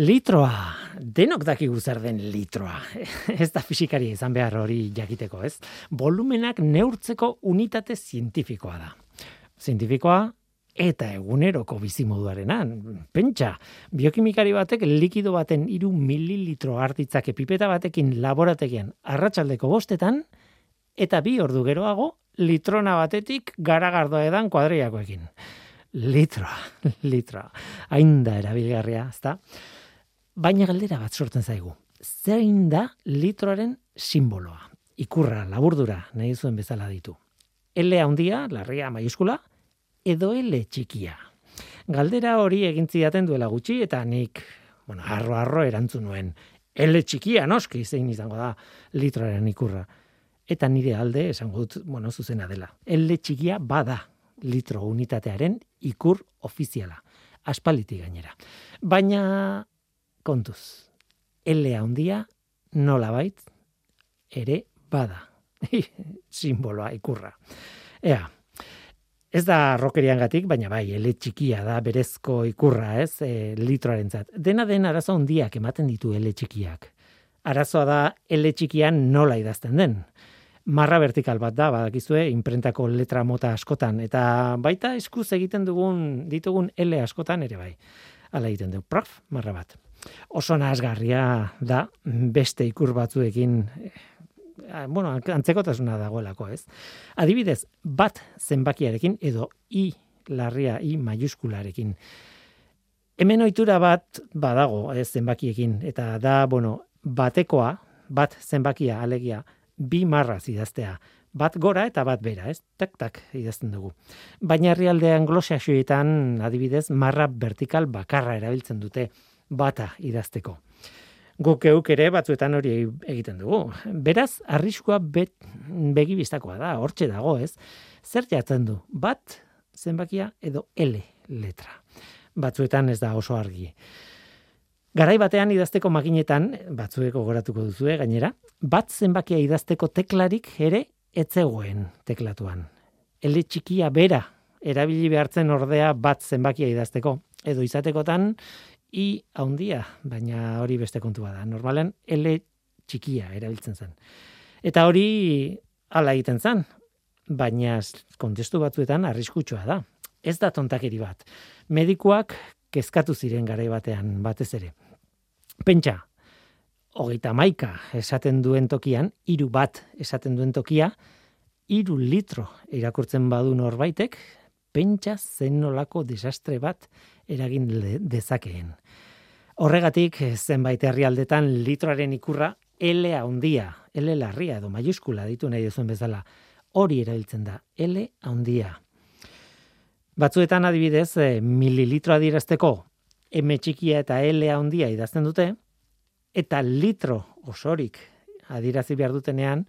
Litroa, denok dakigu zer den litroa. ez da fisikari izan behar hori jakiteko, ez? Volumenak neurtzeko unitate zientifikoa da. Zientifikoa eta eguneroko bizimoduarenan. Pentsa, biokimikari batek likido baten iru mililitro hartitzake pipeta batekin laborategian arratsaldeko bostetan, eta bi ordu geroago litrona batetik garagardoa edan kuadriakoekin. Litroa, litroa. Hain da erabilgarria, ezta? Baina galdera bat sortzen zaigu. Zein da litroaren simboloa? Ikurra, laburdura, nahi zuen bezala ditu. L handia, larria maiuskula, edo L txikia. Galdera hori egin zidaten duela gutxi eta nik, bueno, arro arro erantzun nuen. L txikia noski zein izango da litroaren ikurra. Eta nire alde esango dut, bueno, zuzena dela. L txikia bada litro unitatearen ikur ofiziala. Aspaliti gainera. Baina kontuz. L handia nola bait ere bada. Simboloa ikurra. Ea, ez da rokerian gatik, baina bai, ele txikia da berezko ikurra, ez, e, litroaren zat. Dena den arazo handiak ematen ditu ele txikiak. Arazoa da ele txikian nola idazten den. Marra vertikal bat da, badakizue, imprentako letra mota askotan, eta baita eskuz egiten dugun, ditugun ele askotan ere bai. Hala egiten du, prof, marra bat oso nazgarria da beste ikur batzuekin eh, bueno, antzekotasuna dagoelako, ez? Adibidez, bat zenbakiarekin edo i larria i maiuskularekin. Hemen ohitura bat badago, ez zenbakiekin eta da, bueno, batekoa, bat zenbakia alegia bi marra idaztea. Bat gora eta bat bera, ez? Tak tak idazten dugu. Baina herrialde anglosaxoetan adibidez marra vertikal bakarra erabiltzen dute bata idazteko. Guk euk ere batzuetan hori egiten dugu. Beraz, arriskua bet, begi biztakoa da, hortxe dago, ez? Zer jatzen du? Bat zenbakia edo L letra. Batzuetan ez da oso argi. Garai batean idazteko makinetan, batzueko goratuko duzue gainera, bat zenbakia idazteko teklarik ere etzegoen teklatuan. L txikia bera erabili behartzen ordea bat zenbakia idazteko. Edo izatekotan, i haundia, baina hori beste kontua da. Normalen L txikia erabiltzen zen. Eta hori hala egiten zen, baina kontestu batzuetan arriskutsua da. Ez da tontakeri bat. Medikuak kezkatu ziren garai batean batez ere. Pentsa, hogeita maika esaten duen tokian, hiru bat esaten duen tokia, hiru litro irakurtzen badu norbaitek, pentsa zen nolako desastre bat eragin dezakeen. Horregatik, zenbait herrialdetan litroaren ikurra L handia, L larria edo maiuskula ditu nahi duzuen bezala, hori erabiltzen da, L handia. Batzuetan adibidez, e, mililitro adirazteko M txikia eta L handia idazten dute, eta litro osorik adirazi behar dutenean,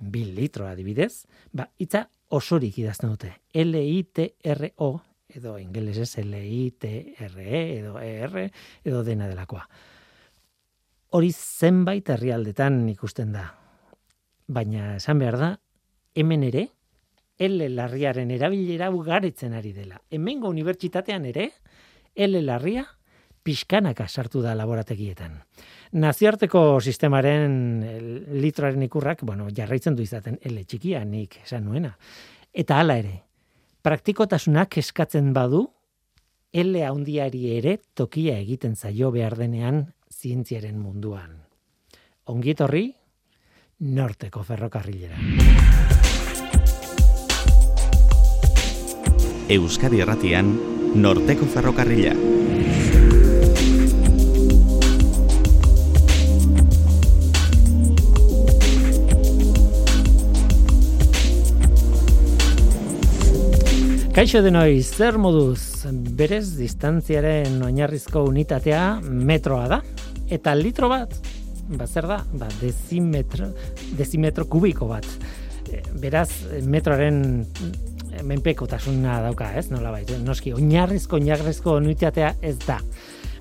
bil litro adibidez, ba, itza osorik idazten dute. L-I-T-R-O edo ingelesez L-I-T-R-E edo E-R edo dena delakoa. Hori zenbait herrialdetan ikusten da. Baina esan behar da, hemen ere, L larriaren erabilera ugaritzen ari dela. Hemengo unibertsitatean ere, L larria pixkanaka sartu da laborategietan. Naziarteko sistemaren litroaren ikurrak, bueno, jarraitzen du izaten L txikia nik esan nuena. Eta hala ere, praktikotasunak eskatzen badu, L handiari ere tokia egiten zaio behar denean zientziaren munduan. Ongietorri, norteko ferrokarrilera. Euskadi Erratian, norteko ferrokarrila. Kaixo denoi, zer moduz, berez distantziaren oinarrizko unitatea metroa da, eta litro bat, ba zer da, ba desimetro, desimetro kubiko bat. E, beraz, metroaren menpeko tasuna dauka, ez, nola baita, noski, oinarrizko, oinarrizko unitatea ez da.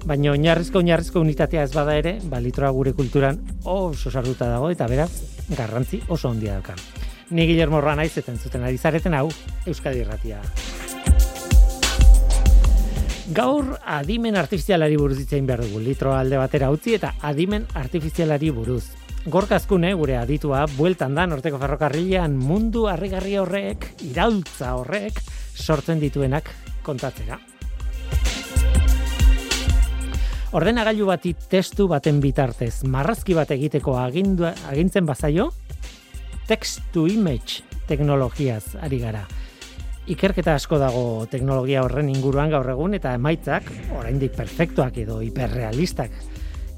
Baina oinarrizko, oinarrizko unitatea ez bada ere, ba litroa gure kulturan oso sartuta dago, eta beraz, garrantzi oso ondia dauka. Ni Guillermo Ranaiz zuten ari zareten hau Euskadi Irratia. Gaur adimen artifizialari buruz itzein behar dugu, litro alde batera utzi eta adimen artifizialari buruz. Gorkazkune, gure aditua, bueltan da norteko ferrokarrilean mundu harrigarri horrek, iraultza horrek, sortzen dituenak kontatzera. Ordenagailu bati testu baten bitartez, marrazki bat egiteko agindua, agintzen bazaio, text to image teknologiaz ari gara. Ikerketa asko dago teknologia horren inguruan gaur egun eta emaitzak oraindik perfektuak edo hiperrealistak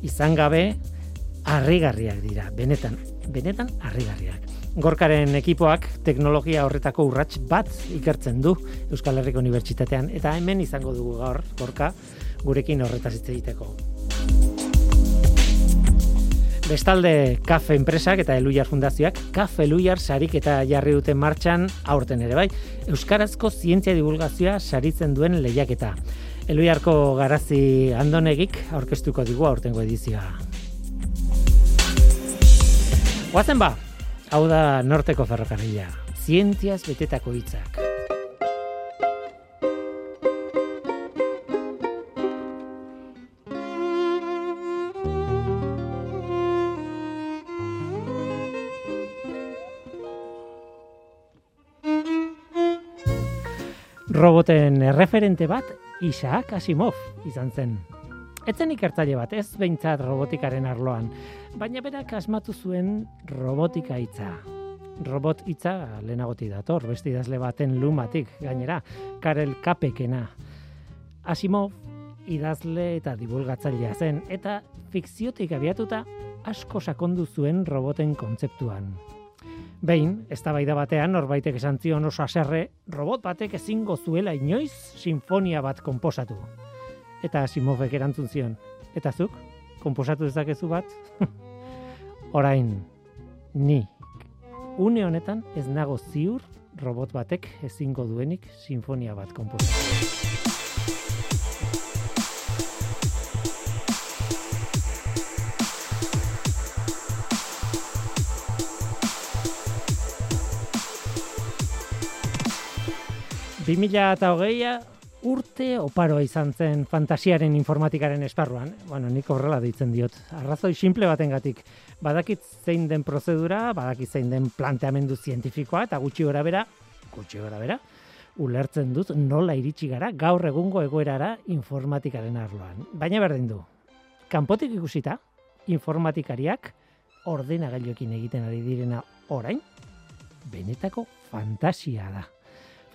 izan gabe harrigarriak dira, benetan, benetan harrigarriak. Gorkaren ekipoak teknologia horretako urrats bat ikertzen du Euskal Herriko Unibertsitatean eta hemen izango dugu gaur Gorka gurekin horretaz hitz egiteko. Bestalde, Kafe enpresak eta Eluiar fundazioak Kafe Eluiar sarik eta jarri duten martxan aurten ere bai. Euskarazko zientzia divulgazioa saritzen duen lehiaketa. Eluiarko garazi andonegik aurkeztuko digu aurtengo edizioa. Guazen ba, hau da norteko ferrokarrila. Zientziaz betetako hitzak. Roboten erreferente bat Isaac Asimov izan zen. Etzen ikertzaile bat, ez behintzat robotikaren arloan, baina berak asmatu zuen robotika hitza. Robot hitza lehenagoti dator, besti idazle baten lumatik gainera, Karel Kapekena. Asimov idazle eta divulgatzailea zen, eta fikziotik abiatuta asko sakondu zuen roboten kontzeptuan. Behin, eztabaida batean norbaitek esan zion oso haserre, robot batek ezingo zuela inoiz sinfonia bat konposatu. Eta Simovek erantzun zion. Eta zuk, konposatu dezakezu bat? Orain, ni. Une honetan ez nago ziur robot batek ezingo duenik sinfonia bat konposatu. 2008a urte oparoa izan zen fantasiaren informatikaren esparruan. Bueno, nik horrela deitzen diot. Arrazoi simple batengatik. Badakit zein den prozedura, badakit zein den planteamendu zientifikoa, eta gutxi gora bera, gutxi gora bera, ulertzen dut nola iritsi gara gaur egungo egoerara informatikaren arloan. Baina berdin du. Kanpotik ikusita, informatikariak ordenagailuekin egiten ari direna orain, benetako fantasia da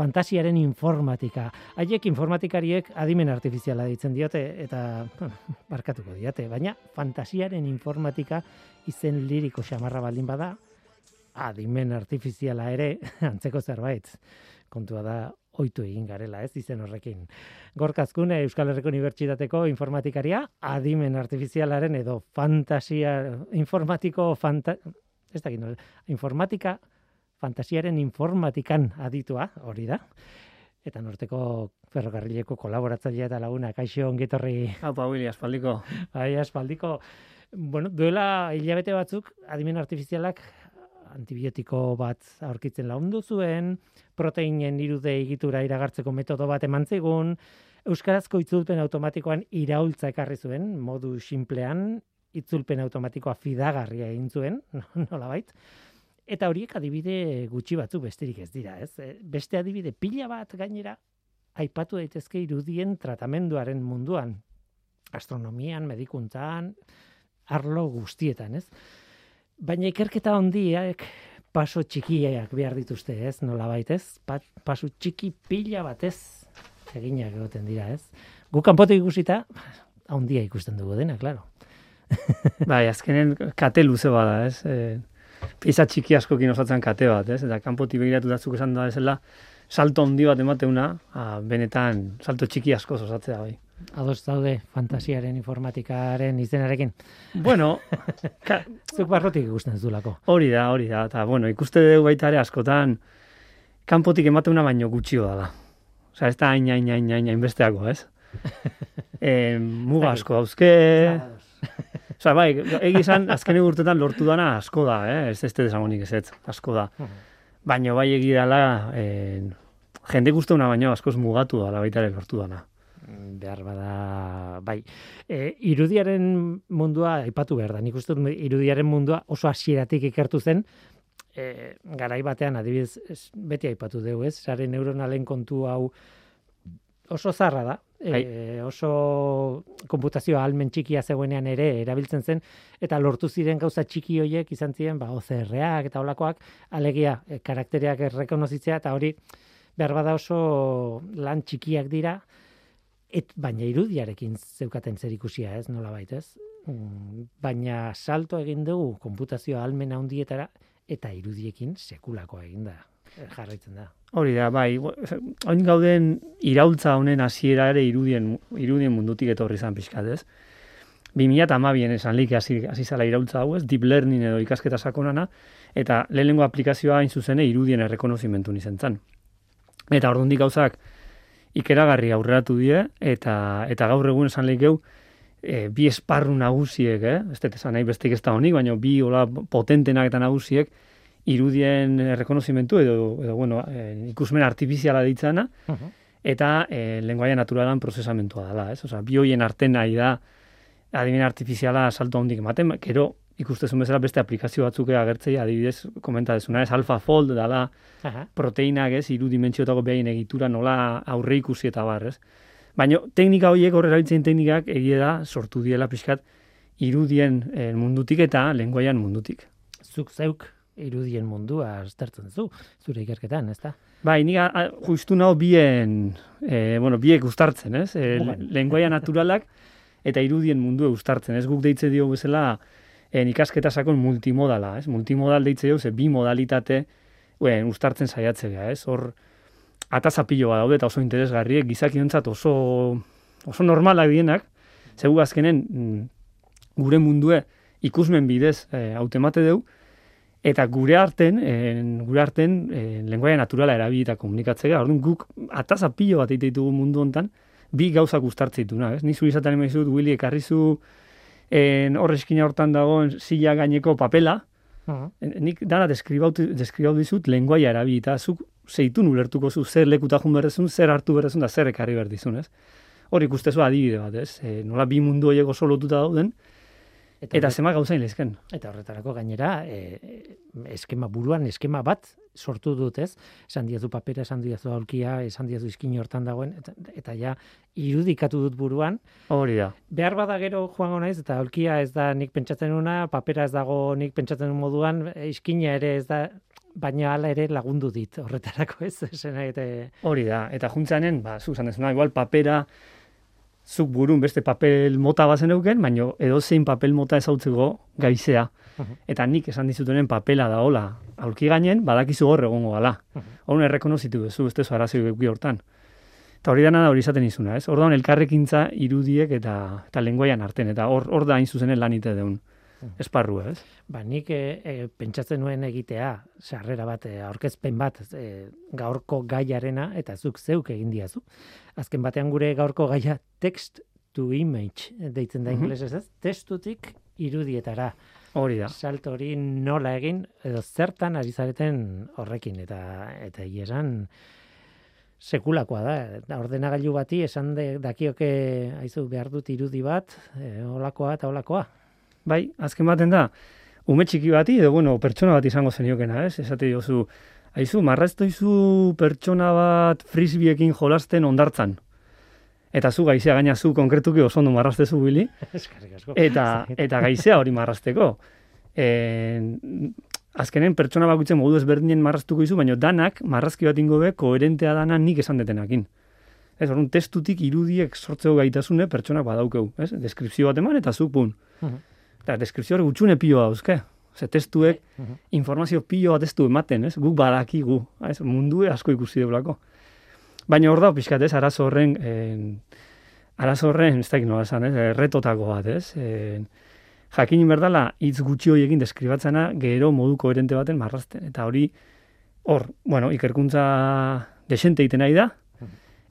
fantasiaren informatika. Haiek informatikariek adimen artifiziala ditzen diote eta barkatuko diote, baina fantasiaren informatika izen liriko xamarra baldin bada, adimen artifiziala ere antzeko zerbait. Kontua da oitu egin garela, ez izen horrekin. Gorkazkune Euskal Herriko Unibertsitateko informatikaria, adimen artifizialaren edo fantasia informatiko fanta, ez da, informatika fantasiaren informatikan aditua, hori da. Eta norteko ferrokarrileko kolaboratzailea eta laguna, kaixo ongetorri. Haupa, Willy, aspaldiko. Bai, aspaldiko. Bueno, duela hilabete batzuk, adimen artifizialak antibiotiko bat aurkitzen laundu zuen, proteinen irude egitura iragartzeko metodo bat eman zigun, Euskarazko itzulpen automatikoan iraultza ekarri zuen, modu simplean, itzulpen automatikoa fidagarria egin zuen, nola bait. Eta horiek adibide gutxi batzu besterik ez dira, ez? E, beste adibide pila bat gainera aipatu daitezke irudien tratamenduaren munduan, astronomian, medikuntzan, arlo guztietan, ez? Baina ikerketa hondiak paso txikiak behar dituzte, ez? Nola baitez, paso txiki pila batez eginak egoten dira, ez? Gu kanpote ikusita, handia ikusten dugu dena, claro. bai, azkenen kate luze bada, ez? Eh, pieza txiki askokin osatzen kate bat, ez? Eta kanpoti begiratu datzuk esan da ezela, salto handi bat emateuna, a, benetan salto txiki asko osatzea bai. Ados daude fantasiaren informatikaren izenarekin. Bueno, ka... zuk barrotik ikusten zulako. Hori da, hori da. Eta, bueno, ikuste dugu baita ere askotan, kanpotik emateuna baino gutxio da. Osa, ez da hain, hain, hain, hain, hain besteako, ez? e, muga asko dauzke, Osa, bai, egizan, azken urtetan lortu dana asko da, eh? ez ez desagonik ez ez, asko da. Baina bai egidala, eh, jende guztu baino askoz mugatu da, baita ere lortu dana. behar bada, bai. E, irudiaren mundua, aipatu behar da, nik uste irudiaren mundua oso hasieratik ikertu zen, e, garai batean, adibidez, ez, beti aipatu dugu, ez? Sare neuronalen kontu hau oso zarra da. E, oso konputazio almen txikia zegoenean ere erabiltzen zen, eta lortu ziren gauza txiki hoiek izan ziren, ba, OCR-ak eta olakoak, alegia, e, karaktereak errekonozitzea, eta hori, behar bada oso lan txikiak dira, et, baina irudiarekin zeukaten zer ikusia, ez, nola ez? Mm, Baina salto egin dugu konputazio almen handietara, eta irudiekin sekulako egin da, jarraitzen da. Hori da, bai, oin gauden iraultza honen hasiera ere irudien, irudien mundutik etorri izan pixkat, ez? 2012an esan lik hasi hasi zala iraultza hau, ez? Deep learning edo ikasketa sakonana eta lehenengo aplikazioa hain zuzene irudien errekonozimentu izan zen. Eta ordundik gauzak ikeragarri aurreratu die eta eta gaur egun esan lik geu e, bi esparru nagusiek, eh? Ez dut esan nahi bestik ez da honik, baina bi hola potentenak eta nagusiek irudien errekonozimentu edo, edo bueno, e, ikusmen artifiziala ditzana, eta e, lenguaia naturalan prozesamentua dela, ez? Osea, bi hoien arten nahi da adimen artifiziala salto handik ematen, gero ikustezun bezala beste aplikazio batzuk agertzei adibidez komenta desuna, ez AlphaFold dela Aha. proteinak, ez, hiru dimentsiotako behain egitura nola aurre ikusi eta bar, ez? Baina teknika horiek horre erabiltzen teknikak egia da sortu diela pixkat irudien eh, mundutik eta lenguaian mundutik. Zuk zeuk irudien mundua aztertzen zu, zure ikerketan, ezta? Bai, ni a- a- justu nao bien, e, bueno, biek uztartzen, ez? E, Bueno. lenguaia naturalak eta irudien mundu uztartzen, ez? Guk deitze dio bezala en ikasketa sakon multimodala, ez? Multimodal deitze dio, ze bi modalitate uen, uztartzen saiatzea, ez? Hor, atazapilo bat daude eta oso interesgarriek, gizakiontzat oso, oso normalak dienak, zegu azkenen mm, gure mundue ikusmen bidez e, autemate deu, Eta gure arten, en, gure arten, en, lenguaia naturala erabilita komunikatzea, orduan guk ataza pilo bat egite ditugu mundu hontan, bi gauzak uztartzen dituna, ez? Ni zuri izaten emaizu Willy, ekarrizu en, hor eskina hortan dagoen silla gaineko papela, en, nik dana deskribau, deskribau dizut lenguaia erabilita, zuk zeitun ulertuko zu zer lekuta jun berrezun, zer hartu berrezun da zer ekarri berdizun, ez? Hor ikustezu adibide bat, ez? E, nola bi mundu horiek oso lotuta dauden, eta horret- zema gauzain lezken. Eta horretarako gainera, e, eskema buruan eskema bat sortu dut, ez? Esan diazu papera, esan diazu aulkia, esan diazu iskin hortan dagoen, eta, eta ja, irudikatu dut buruan. Hori da. Behar bada gero joango naiz, eta aulkia ez da nik pentsatzen una, papera ez dago nik pentsatzen moduan, iskina ere ez da, baina hala ere lagundu dit horretarako, ez? Esan eta Hori da, eta juntzanen, ba, zu esan dezuna, igual papera, zuk burun beste papel mota bazen euken, baina edozein papel mota ezautzeko gaizea. Mhm. Eta nik esan dizutenen papela da hola, aulki gainen, badakizu hor egongo gala. Mhm. Horren errekonozitu duzu, ez tezu arazo eduki hortan. Eta hori dana da hori izaten izuna, ez? Orduan elkarrekintza irudiek eta eta lenguaian arten, eta hor, hor da hain zuzenen lanite deun esparrua, ez? Ba, nik e, e, pentsatzen nuen egitea, sarrera bat, e, aurkezpen bat, e, gaurko gaiarena, eta zuk zeuk egin diazu. Azken batean gure gaurko gaia text to image deitzen da Mhm. ingelesez, ez? Testutik irudietara. Hori da. Salto hori nola egin, edo zertan ari zareten horrekin, eta eta egia esan sekulakoa da. Da, Ordenagailu bati esan de, dakioke aizu behar dut irudi bat, e, olakoa eta olakoa. Bai, azken baten da, ume txiki bati, edo bueno, pertsona bat izango zeniokena, ez? Esate diozu, aizu, marraztoizu pertsona bat frisbiekin jolasten ondartzan. Eta zu gaizea gaina zu konkretuki oso ondo marraztezu bili, eta, eta gaizea hori marrazteko. E, azkenen pertsona bakutzen modu ezberdinen marraztuko izu, baina danak marrazki bat ingo be, koherentea dana nik esan detenakin. Ez, orduan, testutik irudiek sortzeko gaitasune pertsonak badaukeu, ez? Deskripzio bat eman eta zu pun. Mhm. Eta deskripzio hori gutxune pilo dauzke. Ze testuek Mhm. informazio pilo bat ez du ematen, ez? Guk badakigu, ez? Mundu asko ikusi deulako. Baina hor da, pixkat, ez? Arazo horren, en, arazo horren, ez dakit nola esan, ez? Erretotako bat, ez? En, jakin berdala, hitz gutxi horiekin deskribatzena, gero modu koherente baten marrazten. Eta hori, hor, bueno, ikerkuntza desente egiten nahi da,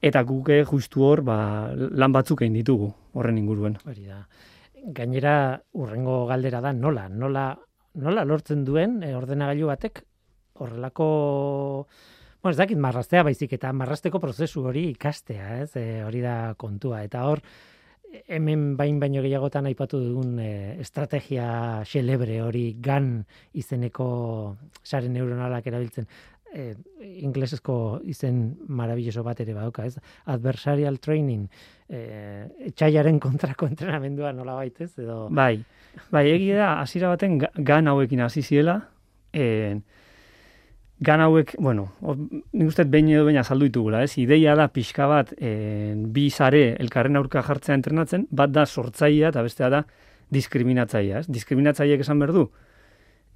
eta guke justu hor, ba, lan batzuk egin ditugu, horren inguruen. Hori da. Gainera, urrengo galdera da, nola, nola, nola lortzen duen e, ordenagailu batek horrelako bueno, ez dakit marrastea baizik eta marrasteko prozesu hori ikastea, ez? E, hori da kontua eta hor hemen bain baino gehiagotan aipatu dugun e, estrategia xelebre hori gan izeneko sare neuronalak erabiltzen e, inglesezko izen marabilloso bat ere badauka, ez? Adversarial training, eh, etxaiaren kontrako entrenamendua nola baitez, edo... Bai, bai, egia da, hasiera baten ga- gan hauekin hasi ziela, e, gan hauek, bueno, nik uste behin edo behin azaldu ditugula, ez? Ideia da pixka bat e, bi sare elkarren aurka jartzea entrenatzen, bat da sortzailea eta bestea da diskriminatzailea, ez? Diskriminatzaileek esan behar du,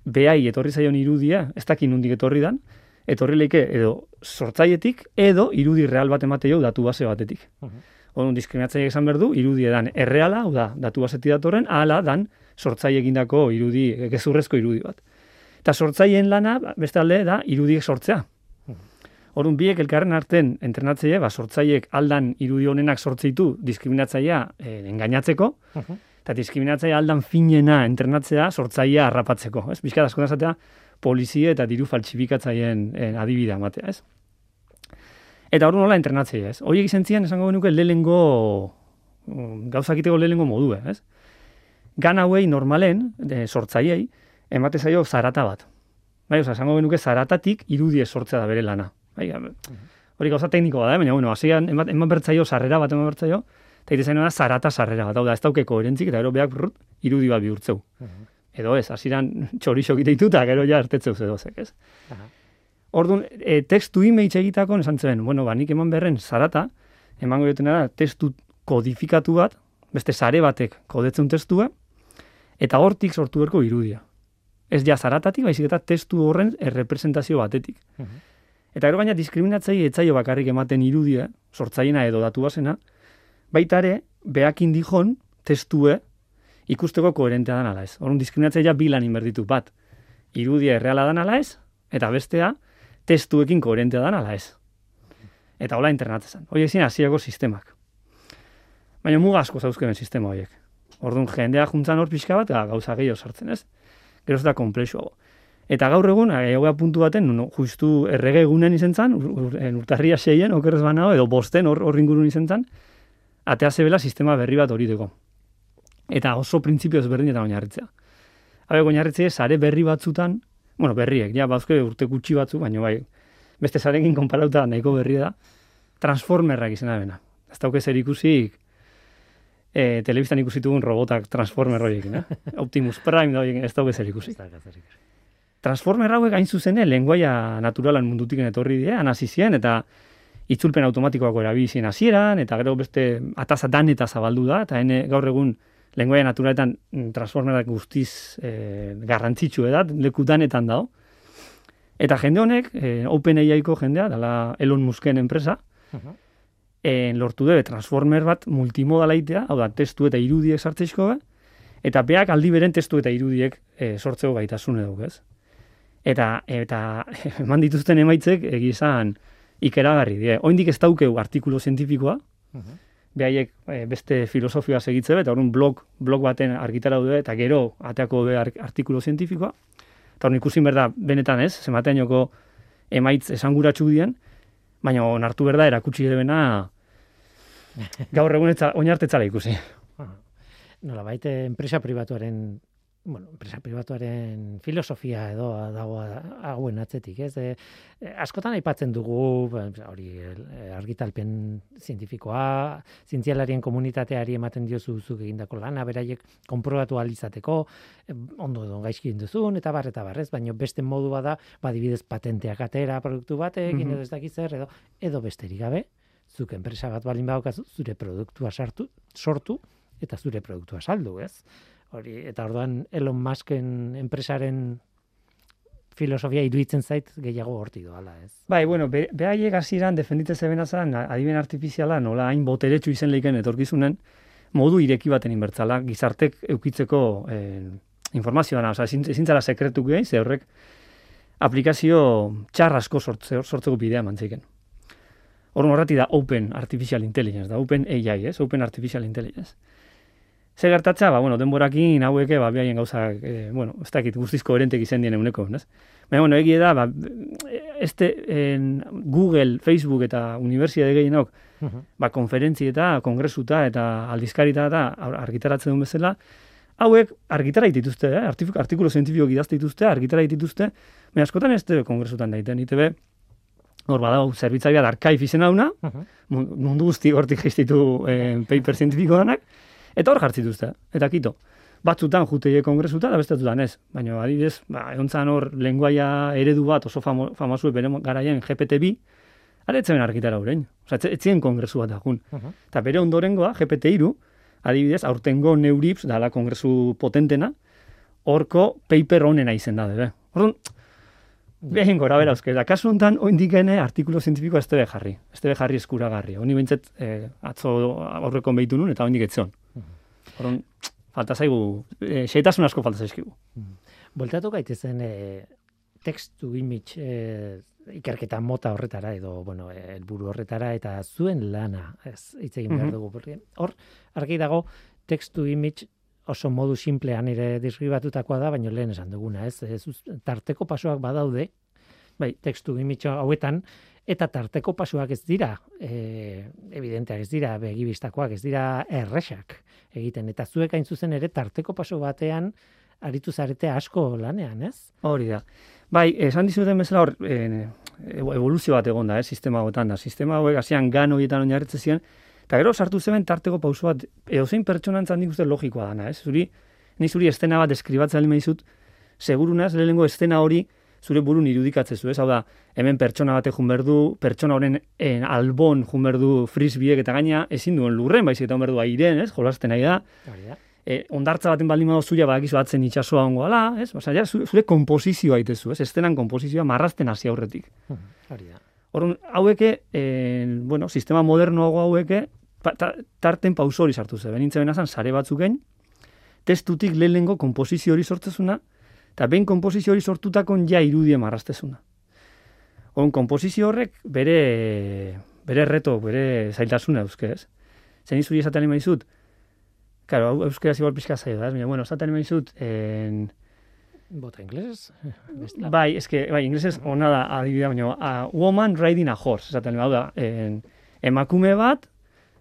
behai etorri zaion irudia, ez dakin nundik etorri dan, etorri leike edo sortzailetik edo irudi real bat emate jo datu base batetik. Mhm. Orduan diskriminatzaileek esan behar du, irudi edan erreala, hau da, datu basetik datorren, ahala dan sortzaile egindako irudi, gezurrezko irudi bat. Eta sortzaileen lana, beste alde, da irudiek sortzea. Orduan biek elkarren arten entrenatzaile, ba, sortzaileek aldan irudi honenak sortzeitu diskriminatzailea eh, engainatzeko, Mhm. eta diskriminatzaile aldan finena entrenatzea sortzailea harrapatzeko. Ez? Bizkat askotan esatea, polizie eta diru faltsifikatzaileen eh, adibidea ematea, ez? Eta hor nola entrenatzaile, ez? Horiek izan zian, esango genuke lehengo mm, gauzak egiteko lehengo modua, ez? Gan hauei normalen, de, sortzaiei, emate zaio zarata bat. Bai, oza, esango genuke zaratatik irudie sortzea da bere lana. Bai, hori gauza teknikoa da, eh? baina, bueno, hasian eman, eman bertzaio sarrera bat eman bertzaio, eta ite da zarata sarrera bat, hau da, ez dauke koherentzik, eta gero beak brrrt, irudi bat bihurtzeu. Edo ez, hasieran txorixo egite ditu, eta gero ja ertetzeu zedozek, ez? Aha. Orduan, e, testu imeitz egitako, esan zen, bueno, ba, nik eman berren zarata, emango jotena da, testu kodifikatu bat, beste sare batek kodetzen testua, eta hortik sortu berko irudia. Ez ja zaratatik, baizik eta testu horren errepresentazio batetik. Mhm. Eta gero baina diskriminatzei etzaio bakarrik ematen irudia, sortzaiena edo datu basena, baita ere, beakin dijon testue ikusteko koherentea dan ala ez. Orduan diskriminatzaia bi lan inberditu bat. Irudia erreala dan ala ez, eta bestea, testuekin koherentea dan ala ez. Eta hola internatzen. Horiek ziren hasiako sistemak. Baina muga asko zauzkeben sistema horiek. Orduan jendea juntzan hor pixka bat, gauza gehiago sartzen ez. Gero ez da komplexuago. Eta gaur egun, egoa puntu baten, no, justu errege egunen izen zan, ur, urtarria seien, okerrez banao, edo bosten hor, hor ingurun izen zan, atea zebela sistema berri bat horiteko. Eta oso printzipio ezberdinetan oinarritzea. Habe, oinarritzea, sare berri batzutan, bueno, berriek, ja, bauzke urte gutxi batzu, baina bai, beste sarekin konparauta nahiko berria da, transformerrak izena bena. Ez dauke zer ikusik, e, telebistan ikusi dugun robotak transformer horiekin, eh? Optimus Prime da horiekin, ez dauke zer ikusi. Transformer hauek gain zuzene, lenguaia naturalan mundutik etorri dira, hasi ziren, eta itzulpen automatikoako erabili ziren hasieran, eta gero beste ataza dan eta zabaldu da, eta hene gaur egun lenguaia naturaletan mm, transformerak guztiz e, garrantzitsu edat, leku danetan dago. Eta jende honek, e, OpenAI-ko jendea, dela Elon Musken enpresa, Mhm. en lortu debe transformer bat multimodalaitea, hau da, testu eta irudiek sartzeizko be, eta beak aldi beren testu eta irudiek e, sortzeko gaitasune duk, ez? Eta, eta eman dituzten emaitzek egizan ikeragarri, die. Oindik ez daukeu artikulo zientifikoa, Mhm. Behaiek e, beste filosofia segitze eta orduan blog, blog baten argitara du eta gero ateako ar- artikulo zientifikoa. Eta orduan ikusin berda benetan ez, zematean joko emaitz esanguratsu dien, baina onartu berda erakutsi debena gaur egun etza, oinartetzala ikusi. Nola baite enpresa pribatuaren bueno, enpresa pribatuaren filosofia edo dago hauen atzetik, ez? E, askotan aipatzen dugu, ba, hori e, argitalpen zientifikoa, zientzialarien komunitateari ematen diozu zuk egindako lana, beraiek konprobatu ahal izateko, e, ondo edo gaizki egin duzun, eta bar, eta bar, ez? Baina beste modua da, badibidez patenteak atera produktu batekin, Mhm. edo ez dakiz zer, edo, edo besterik gabe, zuk enpresa bat balin badaukazu, zure produktua sartu, sortu, eta zure produktua saldu, ez? Hori, eta orduan Elon Musken enpresaren filosofia iruditzen zait gehiago horti doala, ez? Bai, bueno, be, behaiek hasieran defenditze zebena zan, adiben artifiziala, nola hain boteretsu izen leiken etorkizunen, modu ireki baten inbertzala, gizartek eukitzeko eh, informazioa, oza, ezin, ezin zara sekretu gehi, ze horrek aplikazio txar asko sortze, sortzeko bidea mantzeiken. Horren horreti da Open Artificial Intelligence, da Open AI, ez? Open Artificial Intelligence. Ze gertatza, ba, bueno, denborakin haueke, ba, bihaien gauzak, e, bueno, ez dakit guztiz koherentek izan dien eguneko, ez? Baina, bueno, egie da, ba, este, en Google, Facebook eta Universitate gehienok, ba, konferentzi eta kongresuta eta aldizkarita eta argitaratzen duen bezala, hauek argitara dituzte, eh? artikulu zientifiko idazte dituzte, argitara dituzte, baina askotan ez tebe kongresutan daiten, itebe, hor badau, zerbitzaria da arkaif izena dauna, mundu guzti hortik jaiztitu eh, paper zientifiko danak, Eta hor jartzi duzte, eta kito. Batzutan juteie kongresuta, da bestetutan ez. Baina, adibidez, ba, egon hor lenguaia eredu bat oso famo, famosu bere garaien GPT-bi, aretzen argitara horrein. Osa, etzien kongresu bat dagun. Eta bere ondorengoa, GPT-iru, adibidez, aurtengo neurips, dala kongresu potentena, horko paper honena izen da, bebe. Orduan, Behin gora bera, euskera. Da, kasu honetan, oindikene artikulo zientifikoa ez tebe jarri. Ez tebe jarri eskuragarri. Honi bintzet, eh, atzo aurreko behitu nun, eta oindik etzion. Horon, falta zaigu, e, xeitasun asko falta zaizkigu. Voltatu gaitezen e, tekstu image e, ikerketa mota horretara edo bueno, helburu horretara eta zuen lana, ez hitz egin behar dugu. Hor, argi dago, tekstu image oso modu simplean ere deskribatuetakoa da, baina lehen esan duguna, ez? ez tarteko pasoak badaude, bai, tekstu image hauetan, eta tarteko pasuak ez dira, e, evidenteak ez dira, begibistakoak ez dira erresak egiten, eta zuek hain zuzen ere tarteko paso batean aritu zarete asko lanean, ez? Hori da. Bai, esan dizuten bezala hor, e, evoluzio bat egon da, eh, sistema hauetan da. Sistema hauek hasian gan horietan oinarritzen ziren, eta gero sartu zemen tarteko pauso bat, edo zein pertsonantzan nik uste logikoa dana, ez? Zuri, ni zuri estena bat deskribatzen alima dizut, segurunaz, lehenengo estena hori, zure burun irudikatze zu, ez? Hau da, hemen pertsona bate jun berdu, pertsona honen en, albon jun berdu frisbiek eta gaina ezin duen lurren, baizik eta berdu airen, ez? Jolasten nahi da. E, ondartza baten baldin badu zuia badakizu atzen itsasoa ongo ala, ez? Osa, ja, zure komposizioa aitezu, ez? Estenan komposizioa marrazten hasi aurretik. Hori da. Orrun, haueke, eh, bueno, sistema modernoago haueke, tarten pausori sartu ze. Benintze benazan, sare batzuken, testutik lehenengo komposizio hori sortzezuna, eta behin komposizio hori sortutakon ja irudie marrastezuna. On komposizio horrek bere bere reto, bere zailtasuna euske, ez? Zen izuri esaten ima Claro, euskera igual pizka zaio da, baina bueno, esaten ima en Bota inglés? Bai, eske, bai, inglesez ona da adibidea, baina a woman riding a horse, esaten ima da, en, emakume bat,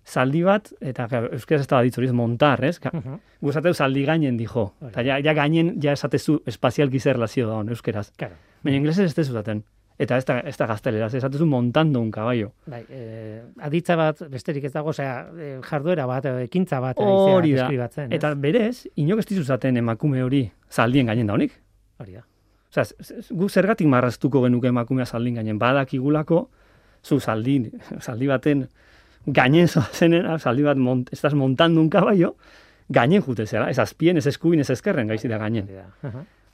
zaldi bat, eta euskera ez da ditzu, montar, ez? Uh -huh. Guzateu zaldi gainen dijo. Eta ja, ja gainen, ja esatezu espazialki zer relazio da, euskeraz. Claro. Baina inglesez ez tezu zaten. Eta ez da, ez da gaztelera, ez esatezu montando un caballo. Bai, eh, aditza bat, besterik ez dago, osea, eh, jarduera bat, ekintza bat, hori da. Eta berez, inok ez dizu zaten emakume hori zaldien gainen da honik. Hori da. Osea, gu zergatik marraztuko genuke emakumea zaldien gainen, badakigulako, zu zaldi, zaldi baten, gainen zenen, zaldi bat, mont, estás montando un caballo, gainen jute zera, ez azpien, ez eskuin, ez ezkerren, gaizi da gainen.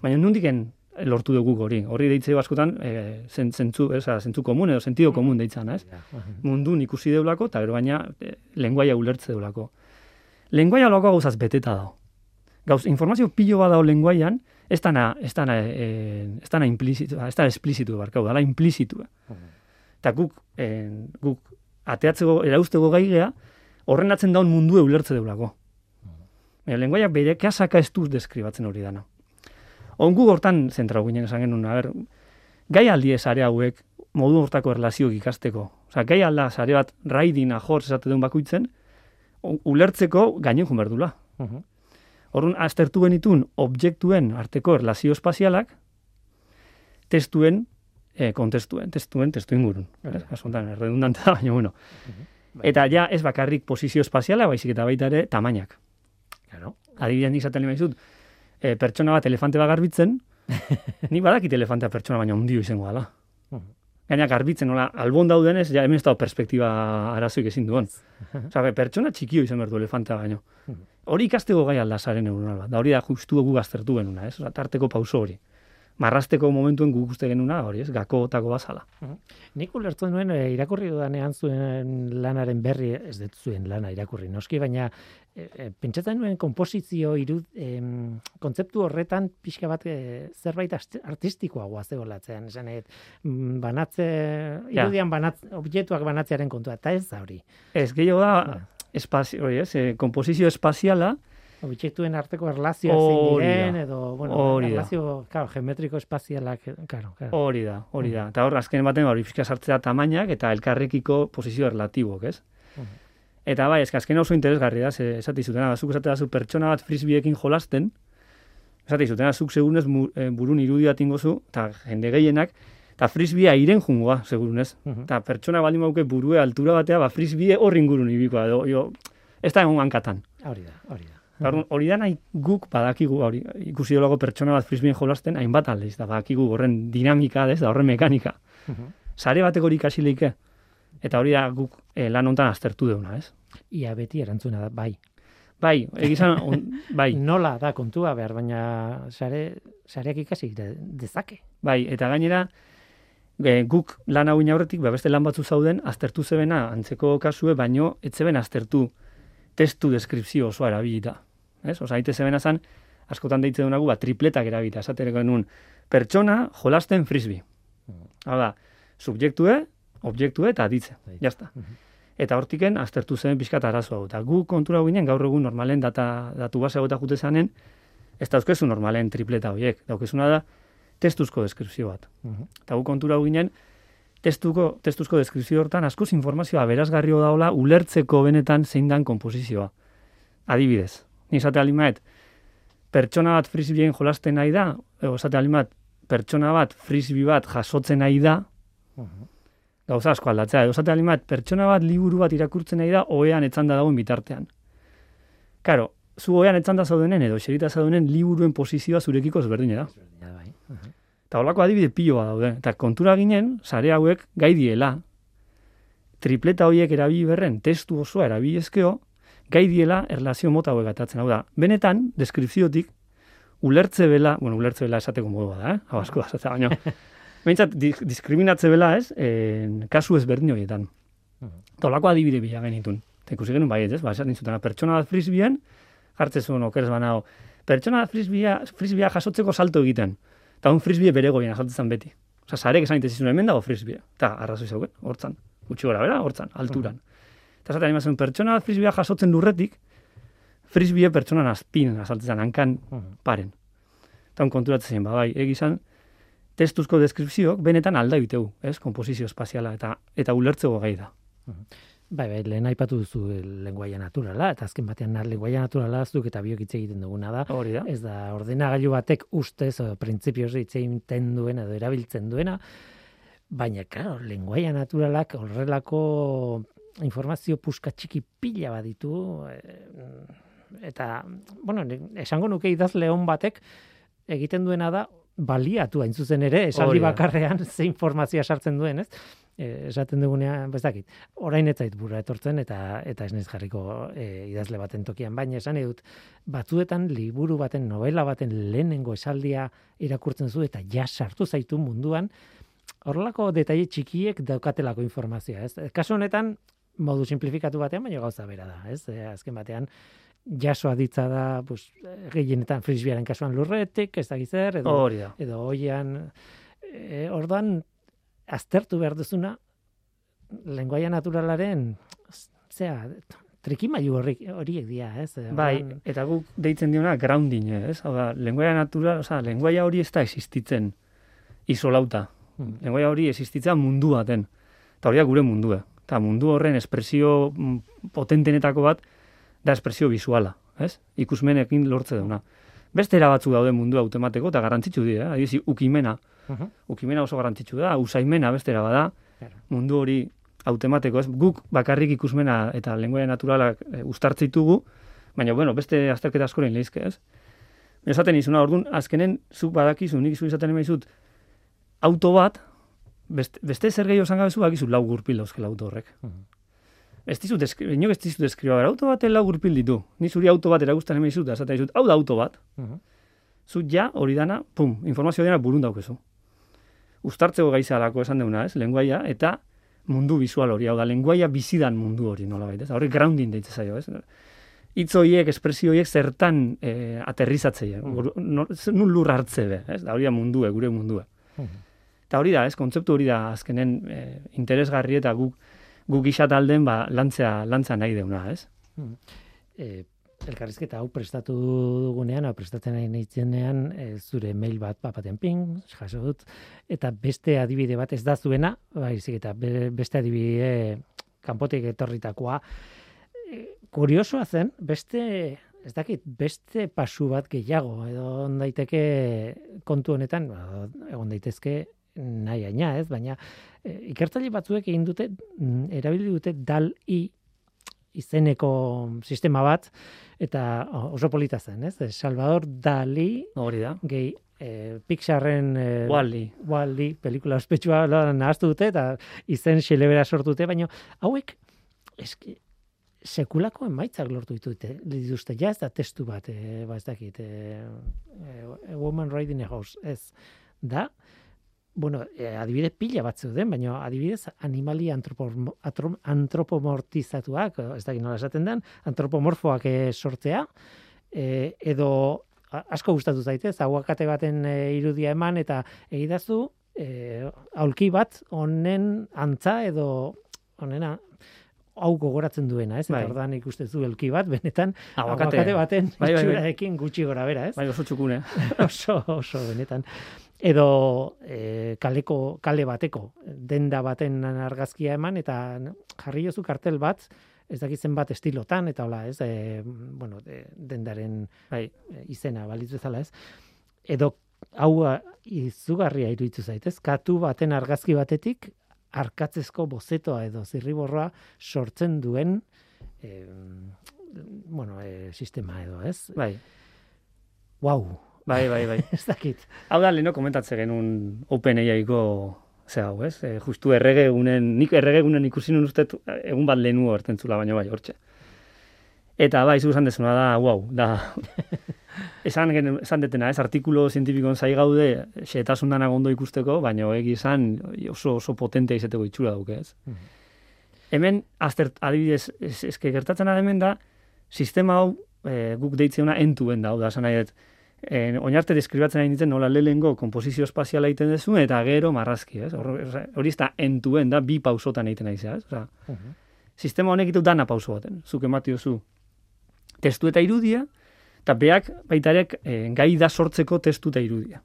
Baina nundiken lortu dugu hori. Horri deitze askotan e, zentzu, eza, zentzu komun edo sentido komun deitzana, ez? Mundu ikusi deulako, eta gero baina e, lenguaia ulertze deulako. Lenguaia loako gauzaz beteta dago. Gauz, informazio pilo bat dago lenguaian, ez dana, ez dana, e, ez dana implizitu, ez dana esplizitu barkau, dala implizitu. Eta guk, e, guk ateatzeko, erauzteko gaigea, horren atzen daun mundu ulertze deulako. Mm. lenguaia bere kasaka ez duz deskribatzen hori dana. Ongu hortan zentrau ginen esan genuen, a ber, gai aldi esare hauek modu hortako erlazioak ikasteko. Osa, gai alda sare bat raidin ahor esate duen bakuitzen, ulertzeko gainen jun berdula. Uh Horren, aztertu genitun objektuen arteko erlazio espazialak, testuen, eh, kontestuen, testuen, testu ingurun. Azontan, redundante da, baina bueno. Eta ja ez bakarrik posizio espaziala, baizik eta baita ere tamainak. Claro. Adibidean izaten lima izut, e, pertsona bat elefante bat garbitzen, ni badakit elefantea pertsona baina ondio izango dela. Gaina garbitzen, nola, albon daudenez, ja, hemen ez da perspektiba arazoik ezin duen. Osa, pertsona txikio izan berdu elefantea baino. Hori ikasteko gai aldazaren egun bat, da hori da justu egu gaztertu genuna, ez? tarteko pauso hori marrasteko momentuen guk uste genuna, hori ez, gakotako bazala. Nik ulertu nuen, e, irakurri dudanean zuen lanaren berri, ez dut zuen lana irakurri, noski, baina e, pentsatzen nuen komposizio irud, e, kontzeptu horretan pixka bat e, zerbait artistikoa holatzean, esan mm, banatze, irudian banatz, objektuak banatzearen kontua, eta ez da hori. Ez, gehiago da, espazio, hori ez, e, komposizio espaziala, Objektuen arteko erlazioak zein diren, edo, bueno, Hori da. erlazio, claro, geometriko espazialak, claro, claro. Hori da, hori da. Eta hor, azken baten, ba, hori pixka sartzea tamainak eta elkarrekiko posizio erlatibok, ez? Mhm. Eta bai, eska azken oso interesgarri da, ze esate izutena, zuk esate zu pertsona bat frisbiekin jolasten, esate izutena, zuk segunez eh, burun irudia tingozu, eta jende gehienak, eta frisbia iren jungoa, segurunez. Mhm. Eta pertsona baldin bauke burue altura batea, ba, frisbie hor ingurun ibikoa, edo, jo, ez da egon hankatan. Hori da, hori da. Orduan, Hori da nahi guk badakigu, hori, ikusi dolago pertsona bat frisbien jolasten, hainbat aldiz, da badakigu horren dinamika, ez, da horren mekanika. Mhm. Sare bateko hori ikasi leike, eta hori da guk eh, lan hontan aztertu deuna, ez? Ia beti erantzuna da, bai. Bai, egizan, on, bai, Nola da kontua behar, baina sare, sareak ikasi de- dezake. bai, eta gainera, e, guk lan hau aurretik, ba, beste lan batzu zauden, aztertu zebena antzeko kasue, baino, etzeben aztertu testu deskripzio osoa erabilita. Ez? Osa, aite zebena zan, askotan deitze dunagu, ba, tripletak erabilita, esatereko genuen, pertsona jolasten frisbee. Hau da, subjektue, objektue eta aditze. Bai. Jazta. Mhm. Eta hortiken aztertu zen pixkat arazo hau. Eta gu kontura ginen gaur egun normalen data, datu base gota jute zanen, ez dauzkezu normalen tripleta horiek. Daukezuna da, testuzko deskripzio bat. Mhm. Eta gu kontura ginen, testuko, testuzko deskripzio hortan askoz informazioa berazgarrio daola ulertzeko benetan zein dan komposizioa. Adibidez, ni esate alimaet, pertsona bat frisbeen jolasten nahi da, edo esate alimaet, pertsona bat frisbee bat jasotzen nahi da, Mhm. gauza asko aldatzea. Edo esate alimat, pertsona bat liburu bat irakurtzen nahi da, oean etzanda dagoen bitartean. Karo, zu oean etzanda zaudenen edo xerita zaudenen liburuen posizioa zurekiko ezberdina da. Ja, bai. Mhm. Eta holako adibide piloa daude. Eta kontura ginen, sare hauek gai diela, tripleta horiek erabili berren, testu osoa erabili ezkeo, gai diela erlazio mota hauek atatzen. Hau da, benetan, deskripziotik, ulertze bela, bueno, ulertze bela esateko modua da, eh? Hau asko da, baina, behintzat, di, diskriminatze bela ez, en, kasu ezberdin horietan. Mhm. Eta holako adibide bila genitun. Eta ikusi genuen baiet, ez? Ba, esaten zutena, pertsona bat frisbien, jartzen zuen okerez banao, pertsona frisbia, frisbia jasotzeko salto egiten. Eta un frisbie bere goien asaltzen beti. Osa, sarek esan zizun hemen dago frisbia. Eta arrazoi zauken, hortzan. Gutxi gora, bera, hortzan, alturan. Eta esaten animazen, pertsona frisbia jasotzen lurretik, frisbie pertsonan azpin asaltzen, hankan Mhm. paren. Eta on konturatzen zen, ba, bai, egizan, testuzko deskripzioak benetan alda biteu, ez, komposizio espaziala, eta eta ulertzeko gai da. Bai, bai, lehen aipatu duzu lenguaia naturala, eta azken batean na- lenguaia naturala zuk eta biok hitz egiten duguna da. Hori da. Ez da, ordenagailu batek ustez, o, printzipioz hitz egiten duena edo erabiltzen duena, baina, claro, lenguaia naturalak horrelako informazio puska txiki pila baditu, eh, eta, bueno, esango nuke idazle on batek egiten duena da, baliatu hain zuzen ere, esaldi bakarrean ze informazioa sartzen duen, ez? Eh, esaten dugunean, bezakit, orain ez zait burra etortzen eta eta ez naiz jarriko eh, idazle baten tokian, baina esan nahi dut batzuetan liburu baten, novela baten lehenengo esaldia irakurtzen zu eta ja sartu zaitu munduan, horrelako detaile txikiek daukatelako informazioa, ez? Kasu honetan, modu simplifikatu batean, baina gauza bera da, ez? E, azken batean, jasoa ditza da, pues, eh, gehienetan frisbiaren kasuan lurretik, ez dakiz zer, edo, Hori da. edo hoian, e, orduan, aztertu behar duzuna, lenguaia naturalaren, zea, trikimailu horri- horiek dira, ez? Bai, orduan, eta guk deitzen diona grounding, ez? Hau da, lenguaia natural, oza, lenguaia hori ez da existitzen isolauta. mm, Lenguaia hori existitzea mundu baten. Eta hori da gure mundua. Eta mundu horren espresio mm, potentenetako bat da espresio visuala, ez? Ikusmenekin lortze duna. Beste era batzu daude mundu automateko eta garrantzitsu dira, eh? Ukimena. Mhm, Ukimena oso garrantzitsu da, usaimena beste era bada, claro. mundu hori automateko, ez? Guk bakarrik ikusmena eta lenguaia naturalak e, uztartzitugu, baina, bueno, beste azterketa askoren lehizke, ez? Esaten izuna, orduan, azkenen, zuk badakizu, nik izu izaten emaizut, auto bat, beste, beste zer gehiago esan gabezu, bakizu lau gurpil dauzkela auto horrek. Ez dizut, inok ez dizut eskriba, behar, auto baten lau gurpil ditu. Ni zuri auto bat eragusten emaizut, da esaten dizut, hau da auto bat, mhm. zu ja, hori dana, pum, informazio dena burun daukezu. Uztartzeko gaizalako esan deuna, ez, lenguaia, eta mundu visual hori, hau da, lenguaia bizidan mundu hori, nola baita, ez, hori grounding deitze zaio, ez. Hitz horiek, espresio horiek zertan eh, aterrizatzeia, Mm. nun lur hartze be, ez, da hori da mundue, gure mundue. Mhm. Eta hori da, ez, kontzeptu hori da, azkenen eh, interesgarri eta guk, guk gisa talden, ba, lantzea, lantzea nahi deuna, ez. E, elkarrizketa hau prestatu dugunean, hau prestatzen nahi nintzenean, e, zure mail bat papaten ping, jaso dut, eta beste adibide bat ez da zuena, baizik eta be- beste adibide kanpotik etorritakoa. E, kuriosoa zen, beste, ez dakit, beste pasu bat gehiago, edo on daiteke kontu honetan, egon daitezke nahi aina, ez? Baina e, ikertzaile batzuek egin dute, mm, erabili dute DAL-I izeneko sistema bat, eta oso polita zen, ez? Salvador Dali Hori da. gehi e, Pixarren e, Wall-E. Wall-E pelikula ospetsua nahaztu dute eta izen xelebera sortu dute, baina hauek eski, sekulako emaitzak lortu dituzte, dituzte. Ja ez da testu bat, e, ba ez dakit, e, e, woman riding a horse, ez. Da, bueno, e, adibide pila bat zeuden, baina adibidez animali antropomortizatuak, ez dakit nola esaten den, antropomorfoak e, sortzea, e, edo asko gustatu zaitez, aguakate baten irudia eman eta egidazu e, aulki bat honen antza edo honena hau gogoratzen duena, ez? Bai. Eta ordan ikustezu elki bat, benetan, Aguakate. aguakate baten Bai, bai, bai. gutxi gora bera, ez? Bai, oso txukune. oso, oso benetan. Edo e, kaleko, kale bateko, denda baten argazkia eman, eta jarri jozu kartel bat, ez dakit zenbat estilotan, eta hola, ez, e, bueno, de, dendaren Bai. izena balitz bezala, ez. Edo hau a, izugarria iruditu zaitez, katu baten argazki batetik arkatzezko bozetoa edo zirriborroa sortzen duen e, bueno, e, sistema edo, ez? Bai. Wow, Bai, bai, bai. ez dakit. Hau da, leheno komentatze genuen OpenAI-ko ze hau, ez? E, justu errege egunen, nik errege egunen ikusi nun uste egun bat lehenu hortentzula, baina bai, hortxe. Eta bai, zu esan dezuna da, wow, da, esan, gen- esan detena, ez, artikulo zientifikon zai gaude, xetasun dana ondo ikusteko, baina egi esan oso, oso potentea izeteko itxura duke, ez? Hemen, aztert, adibidez, ez, eske gertatzen da hemen da, sistema hau, e, guk deitzena entuen da, hau da, esan nahi en, oinarte deskribatzen nahi nintzen nola lehengo komposizio espaziala egiten duzu eta gero marrazki, ez? Hori ez da entuen da bi pausotan egiten nahi ez? Osea, sistema honek ditu dana pauso baten. Zuk emati duzu testu eta irudia, eta beak baitarek e, gai da sortzeko testu eta irudia.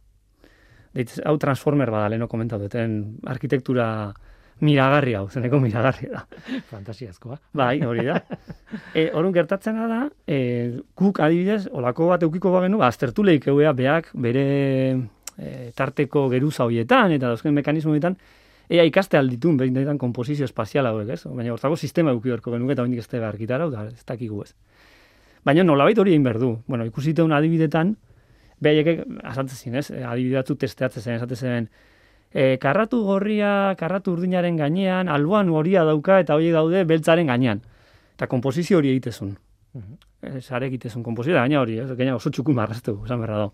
Deitz, hau transformer bada, leheno komentatu, arkitektura miragarri hau, zeneko miragarri da. Fantasiazkoa. Bai, hori da. E, orun gertatzena da, e, guk adibidez, olako bat eukiko bagenu, ba, aztertu lehik euea beak bere e, tarteko geruza horietan eta dauzken mekanismo horietan, ea ikaste alditun, behin komposizio espaziala hauek, ez? Baina hortako sistema euki beharko genuke eta hondik ez tebe argitara, da, ez dakigu ez. Baina nolabait hori egin behar du. Bueno, ikusiteun adibidetan, behaiek asantzen zin, ez? Adibide batzu testeatzen zen, esaten zen, e, karratu gorria, karratu urdinaren gainean, alboan horia dauka eta horiek daude beltzaren gainean. Eta komposizio hori egitezun. Mhm. Eh, Sare egitezun komposizio, gaina hori, ez? Gaina oso txukun marraztu, esan berra da.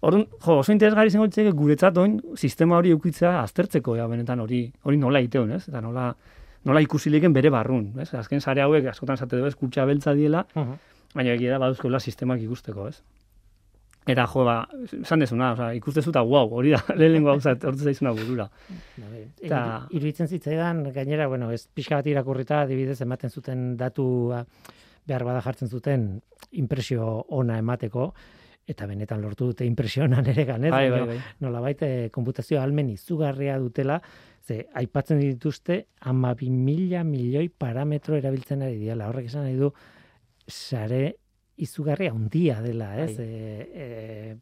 Orduan, jo, oso interesgarri zengo litzake guretzat oin sistema hori eukitzea aztertzeko, ja, benetan hori hori nola iteun, ez? Eta nola, nola ikusi leken bere barrun, ez? Azken sare hauek askotan zate du, ez? Beltza diela, baina egia da baduzkola sistemak ikusteko, ez? Eta jo, ba, esan dezuna, osea, ikustezu eta wow, hori da, lehenengo gauza, hortz zaizuna burura. Eta... Eta- Iruditzen zitzaidan, gainera, bueno, ez pixka bat irakurrita, adibidez, ematen zuten datu behar bada jartzen zuten impresio ona emateko, eta benetan lortu dute impresio ona nere ganez, Bai, bai, bai. nolabait eh, konputazio almen izugarria dutela, ze aipatzen dituzte amabi mila milioi parametro erabiltzen ari diala. Horrek esan nahi du, sare izugarri handia dela, ez? Bai. E, e,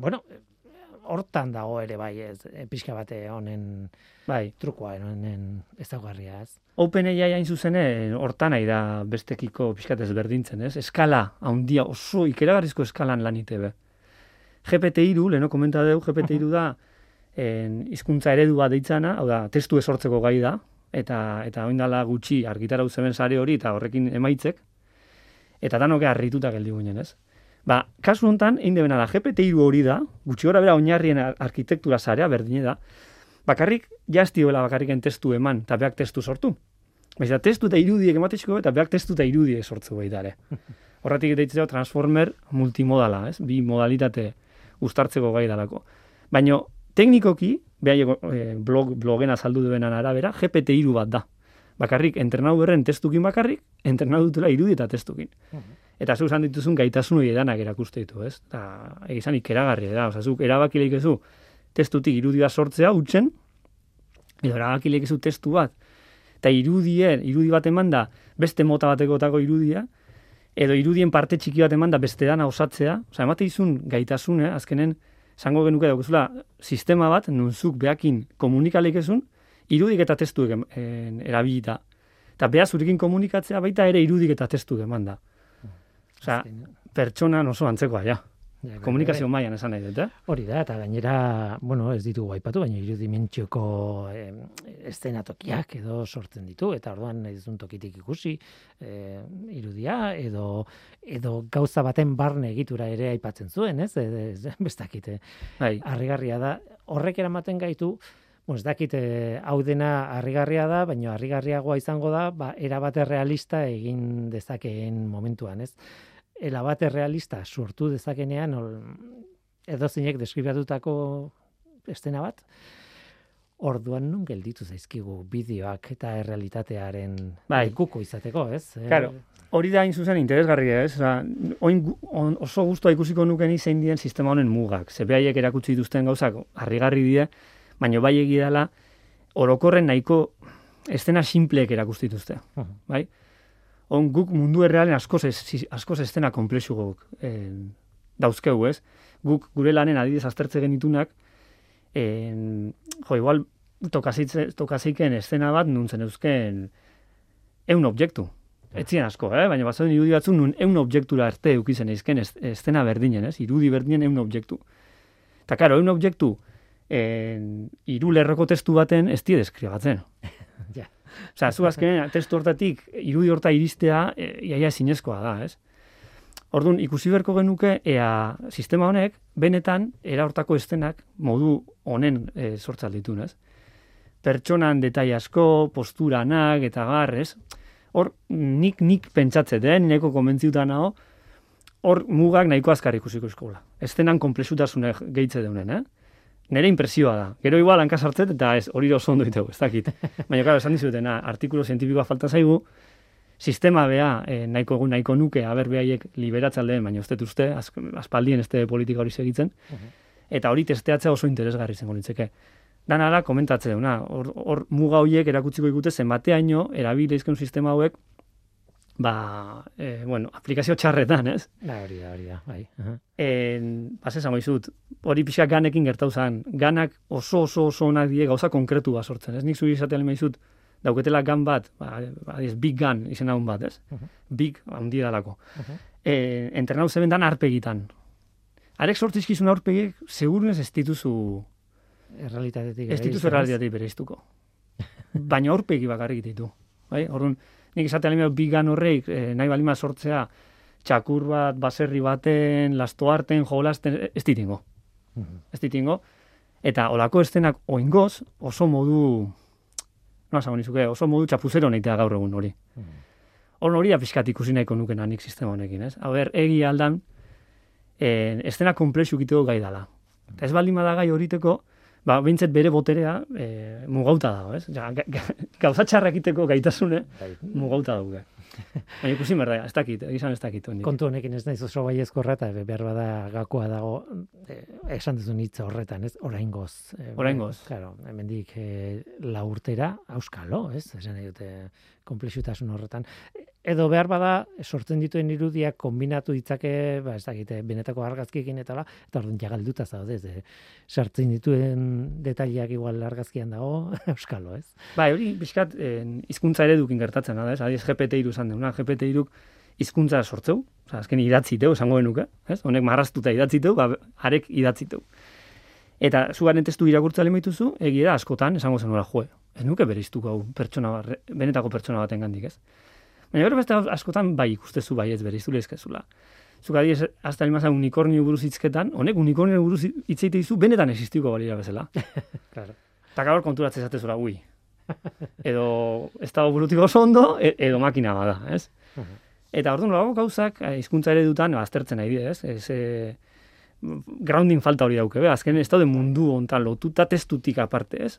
bueno, hortan dago ere bai, ez? E, pixka bate honen Bai, trukoa honen ezagarria, ez? OpenAI hain zuzene, hortan nahi da bestekiko pixkat ezberdintzen, ez? Eskala, handia, oso ikeragarrizko eskalan lan itebe. GPT-3, leheno komenta dugu, GPT-3 da, en, hizkuntza eredu deitzana, hau da, testu esortzeko gai da, eta eta oindala gutxi argitara zeben sare hori eta horrekin emaitzek, eta danoke harrituta geldi guinen, ez? Ba, kasu honetan, egin debena da, GPT-3 hori da, gutxi gora bera oinarrien ar- arkitektura sarea berdine da, bakarrik jaztioela bakarriken testu eman, eta beak testu sortu. Baiz, da, testu eta irudiek ematezko, eta beak testu eta irudiek sortzu baita ere. Horretik deitzea transformer multimodala, ez? Bi modalitate uztartzeko gai dalako. Baina teknikoki, behai blog, blogena saldu duenan arabera, GPT-3 bat da. Bakarrik entrenau berren testukin bakarrik, entrenau dutela irudi eta testukin. Eta zu esan dituzun gaitasun hori edanak erakuste ditu, ez? Eta egizan ikeragarri da, oza, zuk erabaki lehikezu testutik irudia sortzea utzen, edo erabaki lehikezu testu bat, eta irudien, irudi bat eman da, beste mota batekotako irudia, edo irudien parte txiki bat eman da beste dana osatzea, oza, emate izun gaitasun, eh? azkenen, zango genuke daukazula, sistema bat, nunzuk behakin komunikalekezun, irudik eta testuek em- en, erabilita. Eta beha zurekin komunikatzea baita ere irudik eta testuek eman da. Osea, pertsonan oso antzekoa, ja. Ja, Komunikazio bai. mailan esan nahi dut, eh? Hori da, eta gainera, bueno, ez ditugu aipatu, baina irudimentzioko eh, eszenatokiak edo sortzen ditu, eta orduan ez duen tokitik ikusi eh, irudia, edo, edo gauza baten barne egitura ere aipatzen zuen, ez? ez, ez bestakite. Bai, Harrigarria da, horrek eramaten gaitu, bueno, ez dakit eh, hau dena harrigarria da, baina harrigarriagoa izango da, ba, erabate realista egin dezakeen momentuan, ez? Erabate realista sortu dezakenean, ol, edo zeinek deskribatutako estena bat, orduan nun gelditu zaizkigu bideoak eta errealitatearen Bai. lekuko izateko, ez? Eh, Claro. hori da hain zuzen interesgarria, ez? Osea, oin, on, oso guztua ikusiko nuken zein dien sistema honen mugak. Ze behaiek erakutsi dituzten gauzak harrigarri die, baina bai egia dela orokorren nahiko estena simpleek erakusti dituzte, Mhm. bai? On guk mundu errealen askoz, ez, askoz estena komplexu guk eh, dauzkegu, ez? Guk gure lanen adidez aztertze genitunak, en, jo, igual tokazeiken estena bat nuntzen eusken eun objektu. Etzien asko, eh? baina bazen irudi batzuk nun eun objektura arte eukizen eizken estena berdinen, ez? Irudi berdinen eun objektu. Eta karo, eun objektu en, iru lerroko testu baten ez die deskribatzen. Ja. Osea, zu azkenen testu hortatik irudi horta iristea e, iaia zinezkoa da, ez? Orduan, ikusi beharko genuke, ea sistema honek, benetan, era hortako estenak modu honen e, sortzal ditun, ez? Pertsonan detai asko, posturanak eta garrez. Hor, nik nik pentsatzet, eh? Niko konbentziuta nago, hor mugak nahiko azkar ikusiko eskola. Estenan komplexutasune gehitze deunen, eh? Nere impresioa da. Gero igual hanka sartzet eta ez hori oso ondo ditegu, ez dakit. Baina, claro, esan dizutena, artikulu zientifikoa falta zaigu, sistema bea eh, nahiko egun nahiko nuke, aber behaiek liberatzaldeen, baina uste uste, az, aspaldien este politika hori segitzen, eta hori testeatzea oso interesgarri zengo nintzeke. Dana da, komentatze duna, hor, hor muga horiek erakutziko ikute zenbateaino erabile izken sistema hauek, ba, eh, bueno, aplikazio txarretan, ez? Da, hori da, hori da, bai. En, pas esango izut, hori pixka ganekin gertau zan. Ganak oso oso oso onak die gauza konkretu bat sortzen. Ez nik zuri izatea lema izut, dauketela gan bat, ba, ba, ez, big gun izena hon bat, ez? Mhm. Big, handi dalako. Mhm. E, entrenau zeben dan arpegitan. Arek sortzizkizun aurpegiek, segurunez ez dituzu, Errealitatetik. ez dituzu errealitatea bereiztuko. Baina aurpegi bakarrik ditu. Bai? Orduan, nik esatea lema big gun horreik, eh, nahi balima sortzea, txakur bat, baserri baten, lastoarten, jolasten, ez ditingo Mhm. ez ditingo, eta olako estenak oingoz oso modu, no nizuke, oso modu txapuzero nahitea gaur egun hori. Mhm. Hor hori da pixkat ikusi nahiko nuken nik sistema honekin, ez? Hau egi aldan, eh, estena komplexu egiteko gai dala. Eta ez baldin bada gai horiteko, ba, bintzet bere boterea eh, mugauta dago, ez? Ja, ga, ga, gauza txarra egiteko gaitasune Bai. mugauta daude. Baina ikusi merda, ez dakit, egizan ez dakit. hondik. kontu honekin ez naiz oso baiezkorra eta behar bada gakoa dago eh, esan duzun hitza horretan, ez? Oraingoz. Eh, Oraingoz. Claro, hemendik eh, la urtera auskalo, ez? Esan nahi dute komplexutasun horretan. Edo behar bada sortzen dituen irudiak kombinatu ditzake, ba ez dakite, benetako argazkiekin eta la, eta orduan ja galduta zaude, eh, sartzen dituen detaileak igual argazkian dago, auskalo, ez? Bai, hori pixkat eh, hizkuntza eredukin gertatzen da, ez? Adiz GPT-3 izan deuna, GPT-3 hizkuntza sortzeu, osea, azken idatziteu, esango genuke, ez? Honek marraztuta idatziteu, ba, arek idatziteu. Eta zugaren testu irakurtza lemituzu, egia askotan, esango zenuela, jo, ez nuke bereiztuko hau pertsona benetako pertsona baten gandik, ez? Baina gero beste askotan bai ikustezu bai ez bereiztu lezkezula. Zuk adiez, hasta limasa unikornio buruz hitzketan, honek unikornio buruz hitz egite dizu, benetan existiko balira bezala. Claro. Eta gaur konturatzen zatezura, ui. edo ez dago burutik oso ondo, e- edo makina bada, ez? Mhm. Eta orduan lago gauzak, eh, hizkuntza ere dutan, aztertzen nahi dira, ez? Ez, e, grounding falta hori dauke, be? azken ez daude mundu hontan lotuta testutik aparte, ez?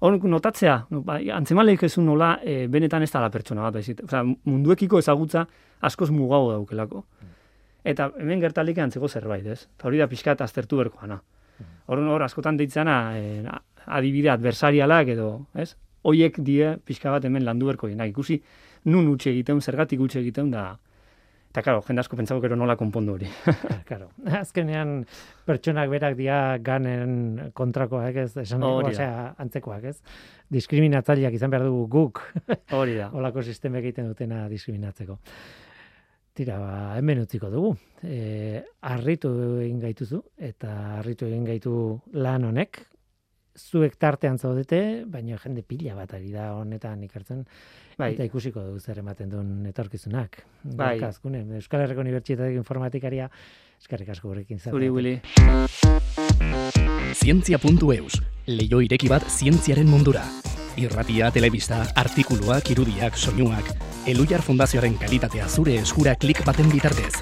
Hor notatzea, no, bai, antzemaleik ezun nola, e, benetan ez da la pertsona bat, baizik. Osea, munduekiko ezagutza askoz mugago daukelako. Eta hemen gertalik antzeko zerbait, ez? Eta hori da pixka eta aztertu berkoana. Hor, hor, askotan deitzana, e, adibide adversarialak edo, ez? Hoiek die pixka bat hemen landu berko ikusi, nun utxe egiten, zergatik utxe egiten, da, Eta, karo, jende asko pentsako gero nola konpondu hori. Karo, azkenean pertsonak berak dia ganen kontrakoak ez, esan dugu, osea, antzekoak ez. Diskriminatzaileak izan behar dugu guk. Hori da. Olako sistema egiten dutena diskriminatzeko. Tira, ba, hemen utziko dugu. E, arritu egin gaituzu, eta arritu egin gaitu lan honek, zuek tartean zaudete, baina jende pila bat ari da honetan ikertzen. Bai. Eta ikusiko dugu zer ematen duen etorkizunak. Bai. Azkune, Euskal Herriko Unibertsitatek informatikaria, eskarrik asko gurekin Zuri, Willy. Zientzia.eus, leio ireki bat zientziaren mundura. Irratia, telebista, artikuluak, irudiak, soinuak, Elujar Fundazioaren kalitatea zure eskura klik baten bitartez.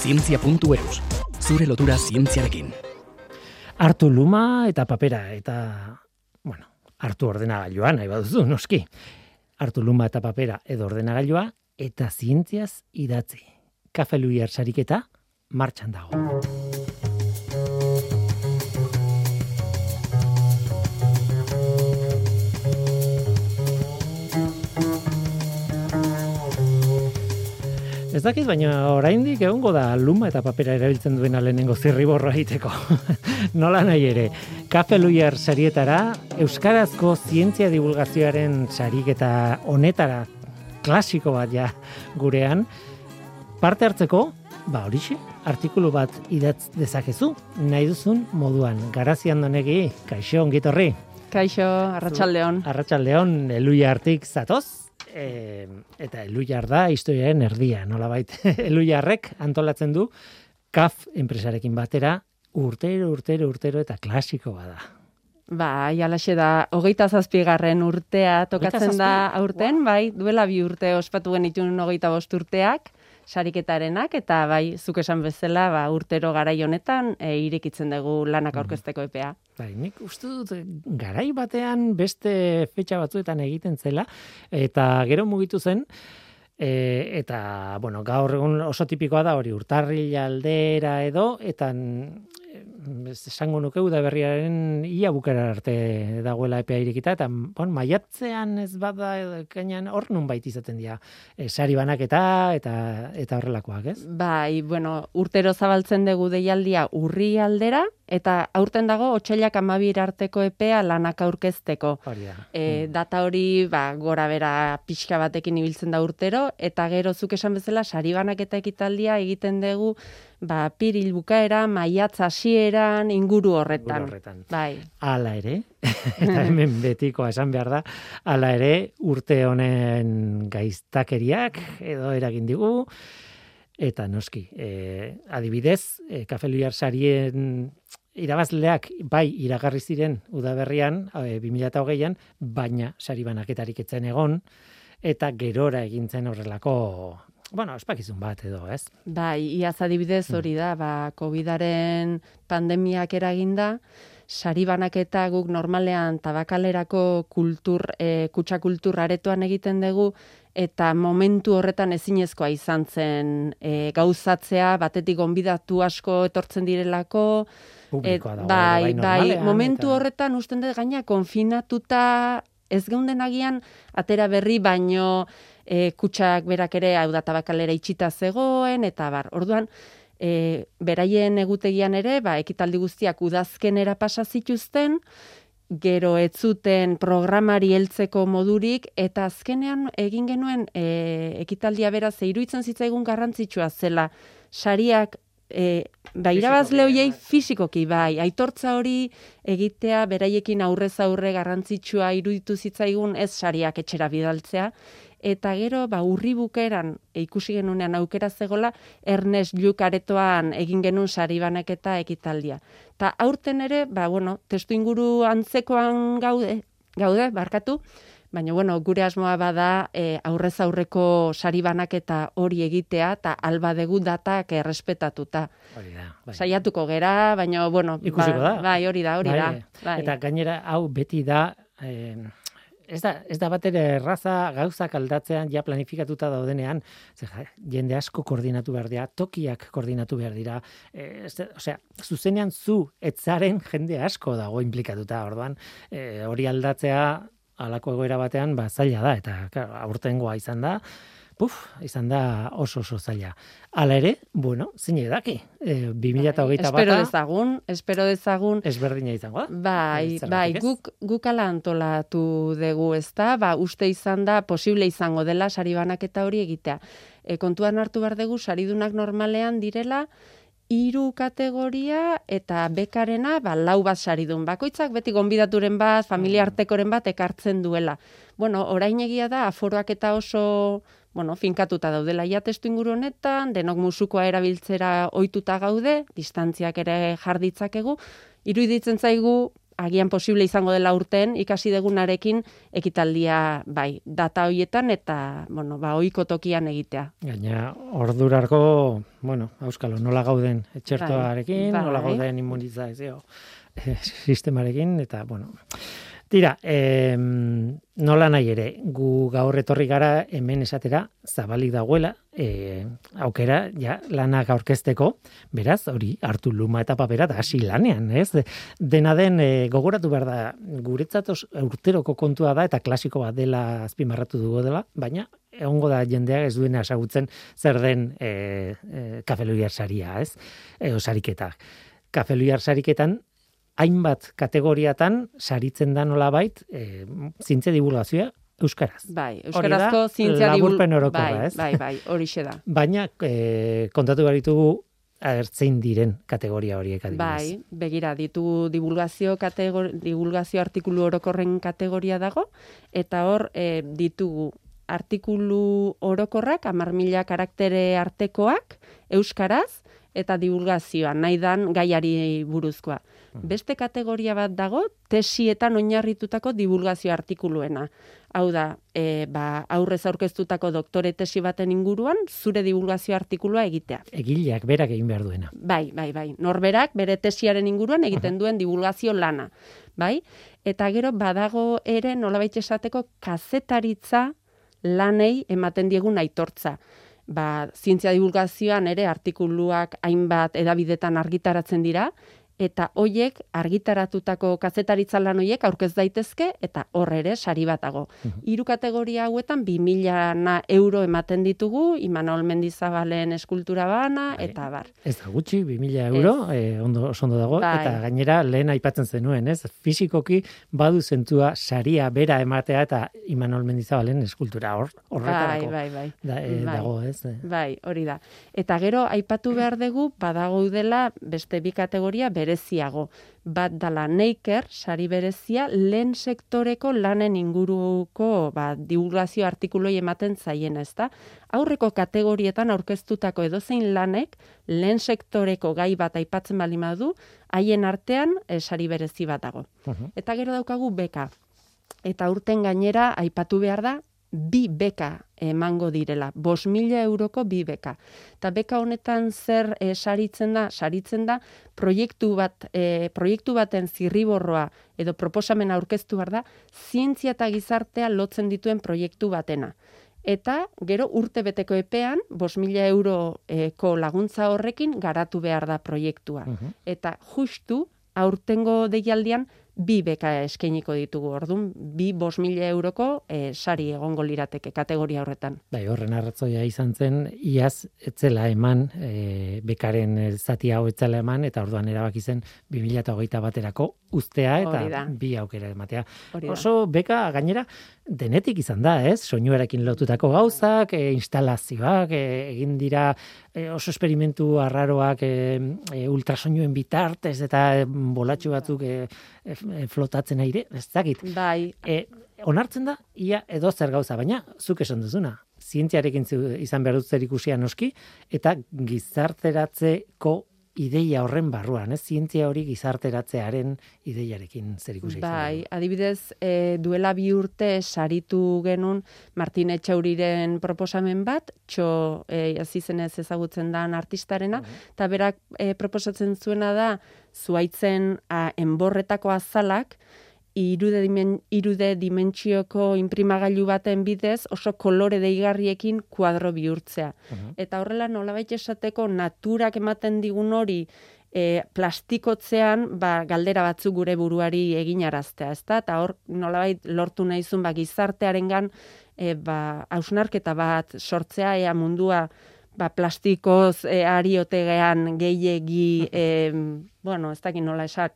Zientzia.eus, zure lotura zientziarekin hartu luma eta papera eta bueno, hartu ordenagailua nahi baduzu noski. Hartu luma eta papera edo ordenagailua eta zientziaz idatzi. Kafe Luier sariketa martxan dago. Ez dakiz, baina oraindik egongo da luma eta papera erabiltzen duena lehenengo zirriborro egiteko. Nola nahi ere, Kafe Luier sarietara, Euskarazko zientzia divulgazioaren sarik eta honetara klasiko bat ja gurean, parte hartzeko, ba horixe, artikulu bat idatz dezakezu, nahi duzun moduan, garazian donegi, kaixo, ongitorri. Kaixo, arratsaldeon. Arratsaldeon, eluia artik zatoz, e, eta eluiar da historiaren erdia, nola bait. eluiarrek antolatzen du kaf enpresarekin batera urtero, urtero, urtero eta klasiko bada. Ba, jalaxe da, hogeita zazpigarren urtea tokatzen da aurten, bai, duela bi urte ospatu genitun hogeita bost urteak, sariketarenak eta bai zuk esan bezala ba urtero garai honetan e, irekitzen dugu lanak mhm. aurkezteko epea. Bai, nik uste dut garai batean beste fetxa batzuetan egiten zela eta gero mugitu zen e, eta bueno, gaur egun oso tipikoa da hori urtarri aldera edo eta esango nuke da berriaren ia bukera arte dagoela epea irekita, eta bon, maiatzean ez bada kainan hor nun izaten dira e, sari banaketa eta eta horrelakoak, ez? Bai, bueno, urtero zabaltzen dugu deialdia urri aldera, eta aurten dago otxailak amabir arteko epea lanak aurkezteko. E, data hori ba, gora bera pixka batekin ibiltzen da urtero, eta gero zuk esan bezala sari banaketa ekitaldia egiten dugu ba, piril bukaera, maiatz hasieran inguru horretan. horretan. Bai. Ala ere, eta hemen betiko esan behar da, ala ere urte honen gaiztakeriak edo eragin digu, eta noski, e, adibidez, e, kafe sarien irabazleak bai iragarri ziren udaberrian, e, 2008an, baina sari banaketarik etzen egon, eta gerora egintzen horrelako bueno, espakizun bat edo, ez? Bai, iaz adibidez hori da, ba, COVID-aren pandemiak eraginda, sari banaketa guk normalean tabakalerako kultur, e, kutsa kultur aretoan egiten dugu, eta momentu horretan ezinezkoa izan zen e, gauzatzea, batetik gonbidatu asko etortzen direlako, Publikoa da, bai, bai, momentu horretan usten dut gaina konfinatuta ez geunden agian atera berri baino e, kutsak berak ere hau da tabakalera itxita zegoen eta bar. Orduan e, beraien egutegian ere ba ekitaldi guztiak udazkenera pasa zituzten gero ez zuten programari heltzeko modurik eta azkenean egin genuen e, ekitaldia bera ze iruitzen zitzaigun garrantzitsua zela sariak e, ba, irabazle hoiei bai. fisikoki bai, aitortza hori egitea beraiekin aurrez aurre garrantzitsua iruditu zitzaigun ez sariak etxera bidaltzea, eta gero ba urri bukeran ikusi genunean aukera zegola Ernest Lluc aretoan egin genun sari banaketa ekitaldia. Ta aurten ere ba bueno, testu inguru antzekoan gaude, gaude barkatu, baina bueno, gure asmoa bada e, aurrez aurreko sari banaketa hori egitea eta alba degu datak errespetatuta. Hori da. Bai. Saiatuko gera, baina bueno, Ikusiko ba, da. bai, hori da, hori bai, da. Bai. Eta gainera hau beti da e, ez da, ez da bat ere erraza gauzak aldatzean ja planifikatuta daudenean, ze, jende asko koordinatu behar dira, tokiak koordinatu behar dira, e, ez, osea, zuzenean zu etzaren jende asko dago implikatuta, orduan, e, hori aldatzea alako egoera batean, ba, zaila da, eta claro, aurtengoa izan da, puf, izan da oso oso zaila. Hala ere, bueno, zein edaki, e, 2008 bai, Espero dezagun, espero dezagun. Ezberdina izango da. Bai, bai, guk, guk ala antolatu dugu ez da, ba, uste izan da, posible izango dela, sari banaketa hori egitea. E, kontuan hartu behar dugu, saridunak normalean direla, hiru kategoria eta bekarena ba, lau bat saridun. Bakoitzak beti gonbidaturen bat, familia mm. artekoren bat ekartzen duela. Bueno, orain egia da, aforoak eta oso bueno, finkatuta daudela ja testu inguru honetan, denok musukoa erabiltzera ohituta gaude, distantziak ere jarditzakegu, iruditzen zaigu agian posible izango dela urten ikasi degunarekin ekitaldia bai data hoietan eta bueno ba ohiko tokian egitea. Gaina ordurarko, bueno, auskalo nola gauden etxertoarekin, bai, nola bai. gauden inmunizazio eh, sistemarekin eta bueno, Tira, eh, nola nahi ere, gu gaur etorri gara hemen esatera zabalik dagoela, eh, aukera ja, lanak aurkezteko, beraz, hori hartu luma eta papera da hasi lanean, ez? Dena den eh, gogoratu behar da, guretzat urteroko kontua da eta klasiko bat dela azpimarratu dugu dela, baina egongo da jendea ez duena esagutzen zer den eh, eh, kafeluiar saria, ez? E, osariketa. Kafeluiar sariketan hainbat kategoriatan saritzen da nolabait e, zintze divulgazioa euskaraz. Bai, euskarazko zintzia divulgazioa. Bai, bai, bai, hori da. Baina e, kontatu behar ditugu agertzein diren kategoria horiek adibidez. Bai, begira, ditu divulgazio, divulgazio artikulu orokorren kategoria dago, eta hor e, ditugu artikulu orokorrak, amar mila karaktere artekoak, euskaraz, eta divulgazioa, nahi dan gaiari buruzkoa. Hmm. Beste kategoria bat dago, tesietan oinarritutako divulgazio artikuluena. Hau da, e, ba, aurrez aurkeztutako doktore tesi baten inguruan, zure divulgazio artikulua egitea. Egileak berak egin behar duena. Bai, bai, bai. Norberak bere tesiaren inguruan egiten duen divulgazio lana. Bai? Eta gero, badago ere, nolabait esateko, kazetaritza lanei ematen diegun aitortza ba, zientzia divulgazioan ere artikuluak hainbat edabidetan argitaratzen dira, eta hoiek argitaratutako kazetaritza lan hoiek aurkez daitezke eta hor ere sari batago. Hiru kategoria hauetan 2000 euro ematen ditugu Imanol Mendizabalen eskultura bana bai. eta bar. Ez da gutxi 2000 euro, eh, ondo ondo dago bai. eta gainera lehen aipatzen zenuen, ez? Fisikoki badu zentua saria bera ematea eta Imanol Mendizabalen eskultura hor horretarako. Bai, bai, bai. Da, eh, bai. dago, ez? Bai, hori da. Eta gero aipatu behar dugu badago dela beste bi kategoria bereziago. Bat dala neiker, sari berezia, lehen sektoreko lanen inguruko ba, divulgazio artikuloi ematen zaien ez da. Aurreko kategorietan aurkeztutako edozein lanek, lehen sektoreko gai bat aipatzen bali du, haien artean e, sari berezi bat dago. Eta gero daukagu beka. Eta urten gainera aipatu behar da, bi beka emango direla, bos mila euroko bi beka. Eta beka honetan zer e, saritzen da, saritzen da, proiektu, bat, e, proiektu baten zirriborroa edo proposamen aurkeztu behar da, zientzia eta gizartea lotzen dituen proiektu batena. Eta gero urte beteko epean, bos mila euroko laguntza horrekin garatu behar da proiektua. Eta justu, aurtengo deialdian, bi beka eskainiko ditugu. Ordun bi 5000 euroko e, sari egongo lirateke kategoria horretan. Bai, horren arratzoia izan zen iaz etzela eman e, bekaren zati hau etzela eman eta orduan erabaki zen 2021 baterako uztea eta bi aukera ematea. Oso beka gainera denetik izan da, ez? Soinuarekin lotutako gauzak, e, instalazioak, e, egin dira e, oso esperimentu arraroak e, e, ultrasoinuen bitartez eta e, bolatxu batzuk e, e, flotatzen aire, ez dakit. Bai. E, onartzen da, ia edo zer gauza, baina zuk esan duzuna. Zientziarekin izan behar dut zer ikusia noski, eta gizarteratzeko ideia horren barruan, ez zientzia hori gizarteratzearen ideiarekin zer ikusi. Bai, adibidez, e, duela bi urte saritu genun Martin Etxauriren proposamen bat, txo e, azizenez ezagutzen dan artistarena, eta berak e, proposatzen zuena da, zuaitzen a, enborretako azalak, irude, dimen, irude dimentsioko imprimagailu baten bidez oso kolore deigarriekin kuadro bihurtzea. Eta horrela nolabait esateko naturak ematen digun hori e, plastikotzean ba, galdera batzuk gure buruari eginaraztea, ezta? Eta hor nolabait lortu nahizun ba, gizartearengan e, ba, hausnarketa bat sortzea ea mundua ba, plastikoz e, ari otegean gehiegi, e, bueno, ez dakit nola esak,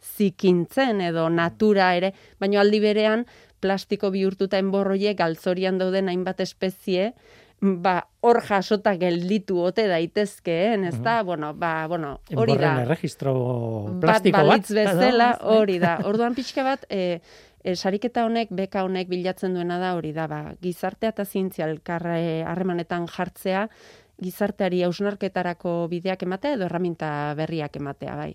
zikintzen edo natura ere, baino aldi berean plastiko bihurtuta enborroiek galtzorian dauden hainbat espezie, ba, hor jasota gelditu ote daitezkeen, ez da, bueno, ba, bueno, hori da. Erregistro plastiko bat. Bat bezala, hori da. Orduan pixka bat, e, e, sariketa honek, beka honek bilatzen duena da, hori da, ba, gizartea eta zientzia elkarra harremanetan jartzea, gizarteari hausnarketarako bideak ematea edo erraminta berriak ematea, bai.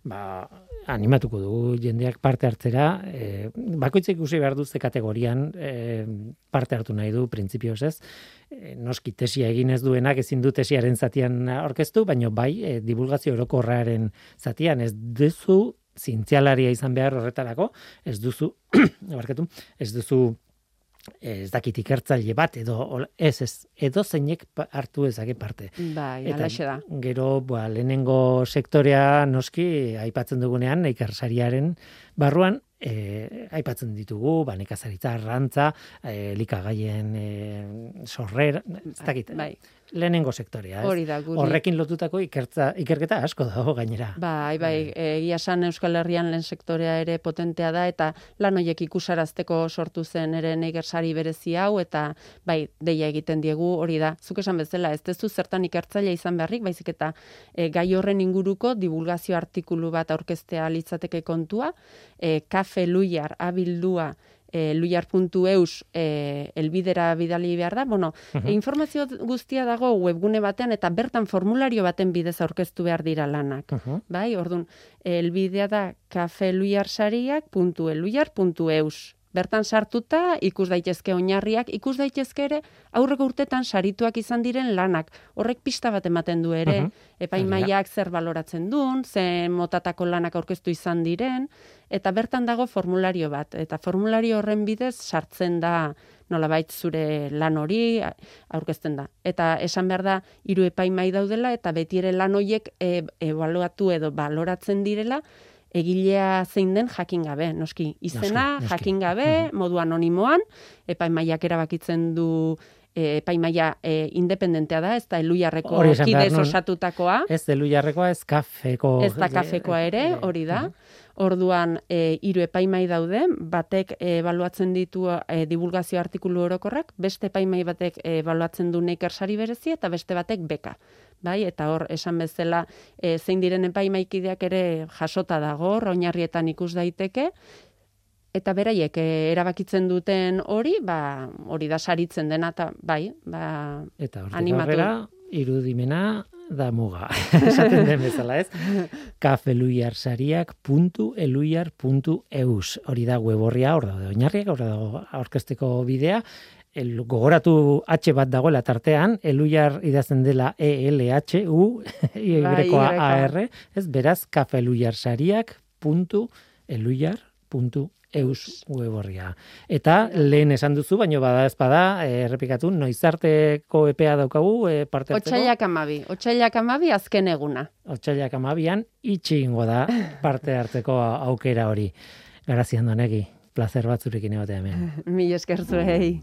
Ba, animatuko dugu jendeak parte hartzera, e, bakoitzek ikusi behar duzte kategorian e, parte hartu nahi du, printzipioz ez, e, noski tesia egin ez duenak ezin du tesiaren zatian orkestu, baino bai, e, divulgazio orokorraren zatian. Ez duzu zintzialaria izan behar horretarako, ez duzu, barkatu, ez duzu ez dakit ikertzaile bat edo ez ez edo zeinek hartu ezake parte. Bai, alaxe da. Gero, ba, lehenengo sektorea noski aipatzen dugunean ikarsariaren barruan e, aipatzen ditugu, ba, nekazaritza, arrantza, e, likagaien e, sorrer, ez dakit. Bai lehenengo sektorea, ez? Hori da, guri. Horrekin lotutako ikertza, ikerketa asko dago gainera. Bai, bai, egia san Euskal Herrian lehen sektorea ere potentea da, eta lan horiek ikusarazteko sortu zen ere negersari berezi hau, eta bai, deia egiten diegu, hori da, zuk esan bezala, ez tezu zertan ikertzaile izan beharrik, baizik eta e, gai horren inguruko divulgazio artikulu bat aurkeztea litzateke kontua, e, kafe luiar, abildua, e, luiar.eus e, elbidera bidali behar da. Bueno, e, informazio guztia dago webgune batean eta bertan formulario baten bidez aurkeztu behar dira lanak. Bai, ordun elbidea da kafeluiarsariak.eluiar.eus bertan sartuta ikus daitezke oinarriak, ikus daitezke ere aurreko urtetan sarituak izan diren lanak. Horrek pista bat ematen du ere, uh -huh. epaimaiak zer baloratzen duen, ze motatako lanak aurkeztu izan diren, eta bertan dago formulario bat. Eta formulario horren bidez sartzen da nolabait zure lan hori aurkezten da. Eta esan behar da, hiru epaimai daudela, eta beti ere lan horiek e, evaluatu edo baloratzen direla, egilea zein den jakin gabe, noski. Izena jakin gabe, modu anonimoan, epaimaiak erabakitzen du e, epaimaia e, independentea da, ez da eluiarreko kidez osatutakoa. Ez eluiarrekoa, ez kafeko. Ez da kafekoa ere, hori da. Orduan, e, hiru epaimai daude, batek ebaluatzen ditu e, divulgazio artikulu orokorrak, beste epaimai batek ebaluatzen du neikersari berezi, eta beste batek beka bai, eta hor esan bezala e, zein diren epaimaikideak ere jasota dago, oinarrietan ikus daiteke, eta beraiek e, erabakitzen duten hori, ba, hori da saritzen dena, eta bai, ba, eta animatu. Eta irudimena da muga, esaten den bezala, ez? kafeluiarsariak.eluiar.eus hori da weborria, hor da, oinarriak, hor da, aurkesteko bidea, el, gogoratu H bat dagoela tartean, eluiar idazten dela E L H U Y A R, ez? Beraz kafeluiarsariak.eluiar.eus weborria. Eta lehen esan duzu, baino bada ez bada, eh, errepikatu, noizarteko epea daukagu e, parte hartzeko? Otsailak amabi, otsailak amabi azken eguna. Otsailak amabian, itxi ingo da parte hartzeko aukera hori. Garazian donegi placer bat zurekin egotea hemen. Mi esker zuei.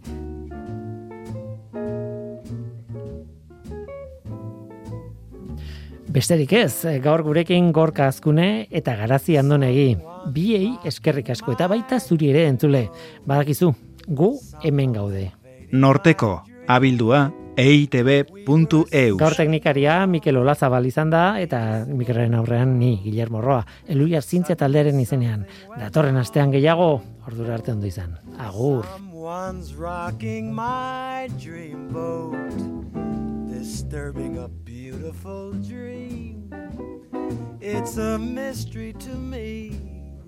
Besterik ez, gaur gurekin gorka azkune eta garazi andonegi. Biei eskerrik asko eta baita zuri ere entzule. Badakizu, gu hemen gaude. Norteko, abildua, eitb.eus. Gaur teknikaria Mikel Olazabal izan da eta Mikelren aurrean ni Guillermo Roa. Eluiar zintzia taldearen izenean. Datorren astean gehiago, ordura arte ondo izan. Agur. rocking my dream boat Disturbing a beautiful dream It's a mystery to me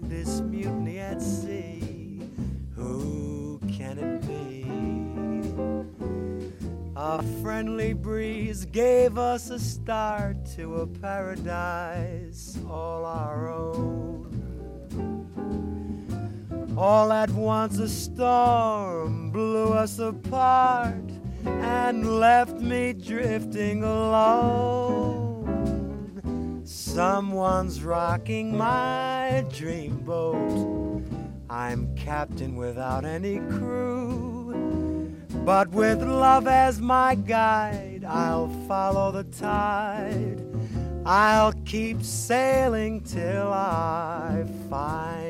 This mutiny at sea Who can it be? A friendly breeze gave us a start to a paradise all our own. All at once a storm blew us apart and left me drifting alone. Someone's rocking my dreamboat. I'm captain without any crew. But with love as my guide, I'll follow the tide. I'll keep sailing till I find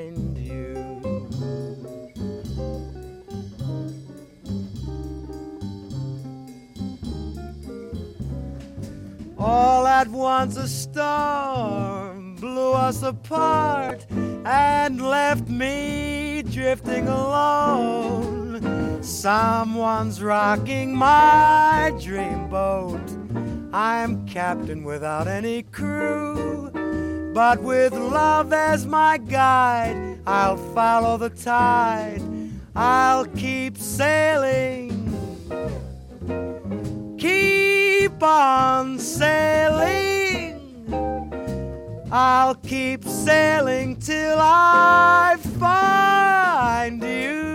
All at once a storm blew us apart and left me drifting alone. Someone's rocking my dreamboat. I'm captain without any crew. But with love as my guide, I'll follow the tide. I'll keep sailing. Keep on sailing. I'll keep sailing till I find you.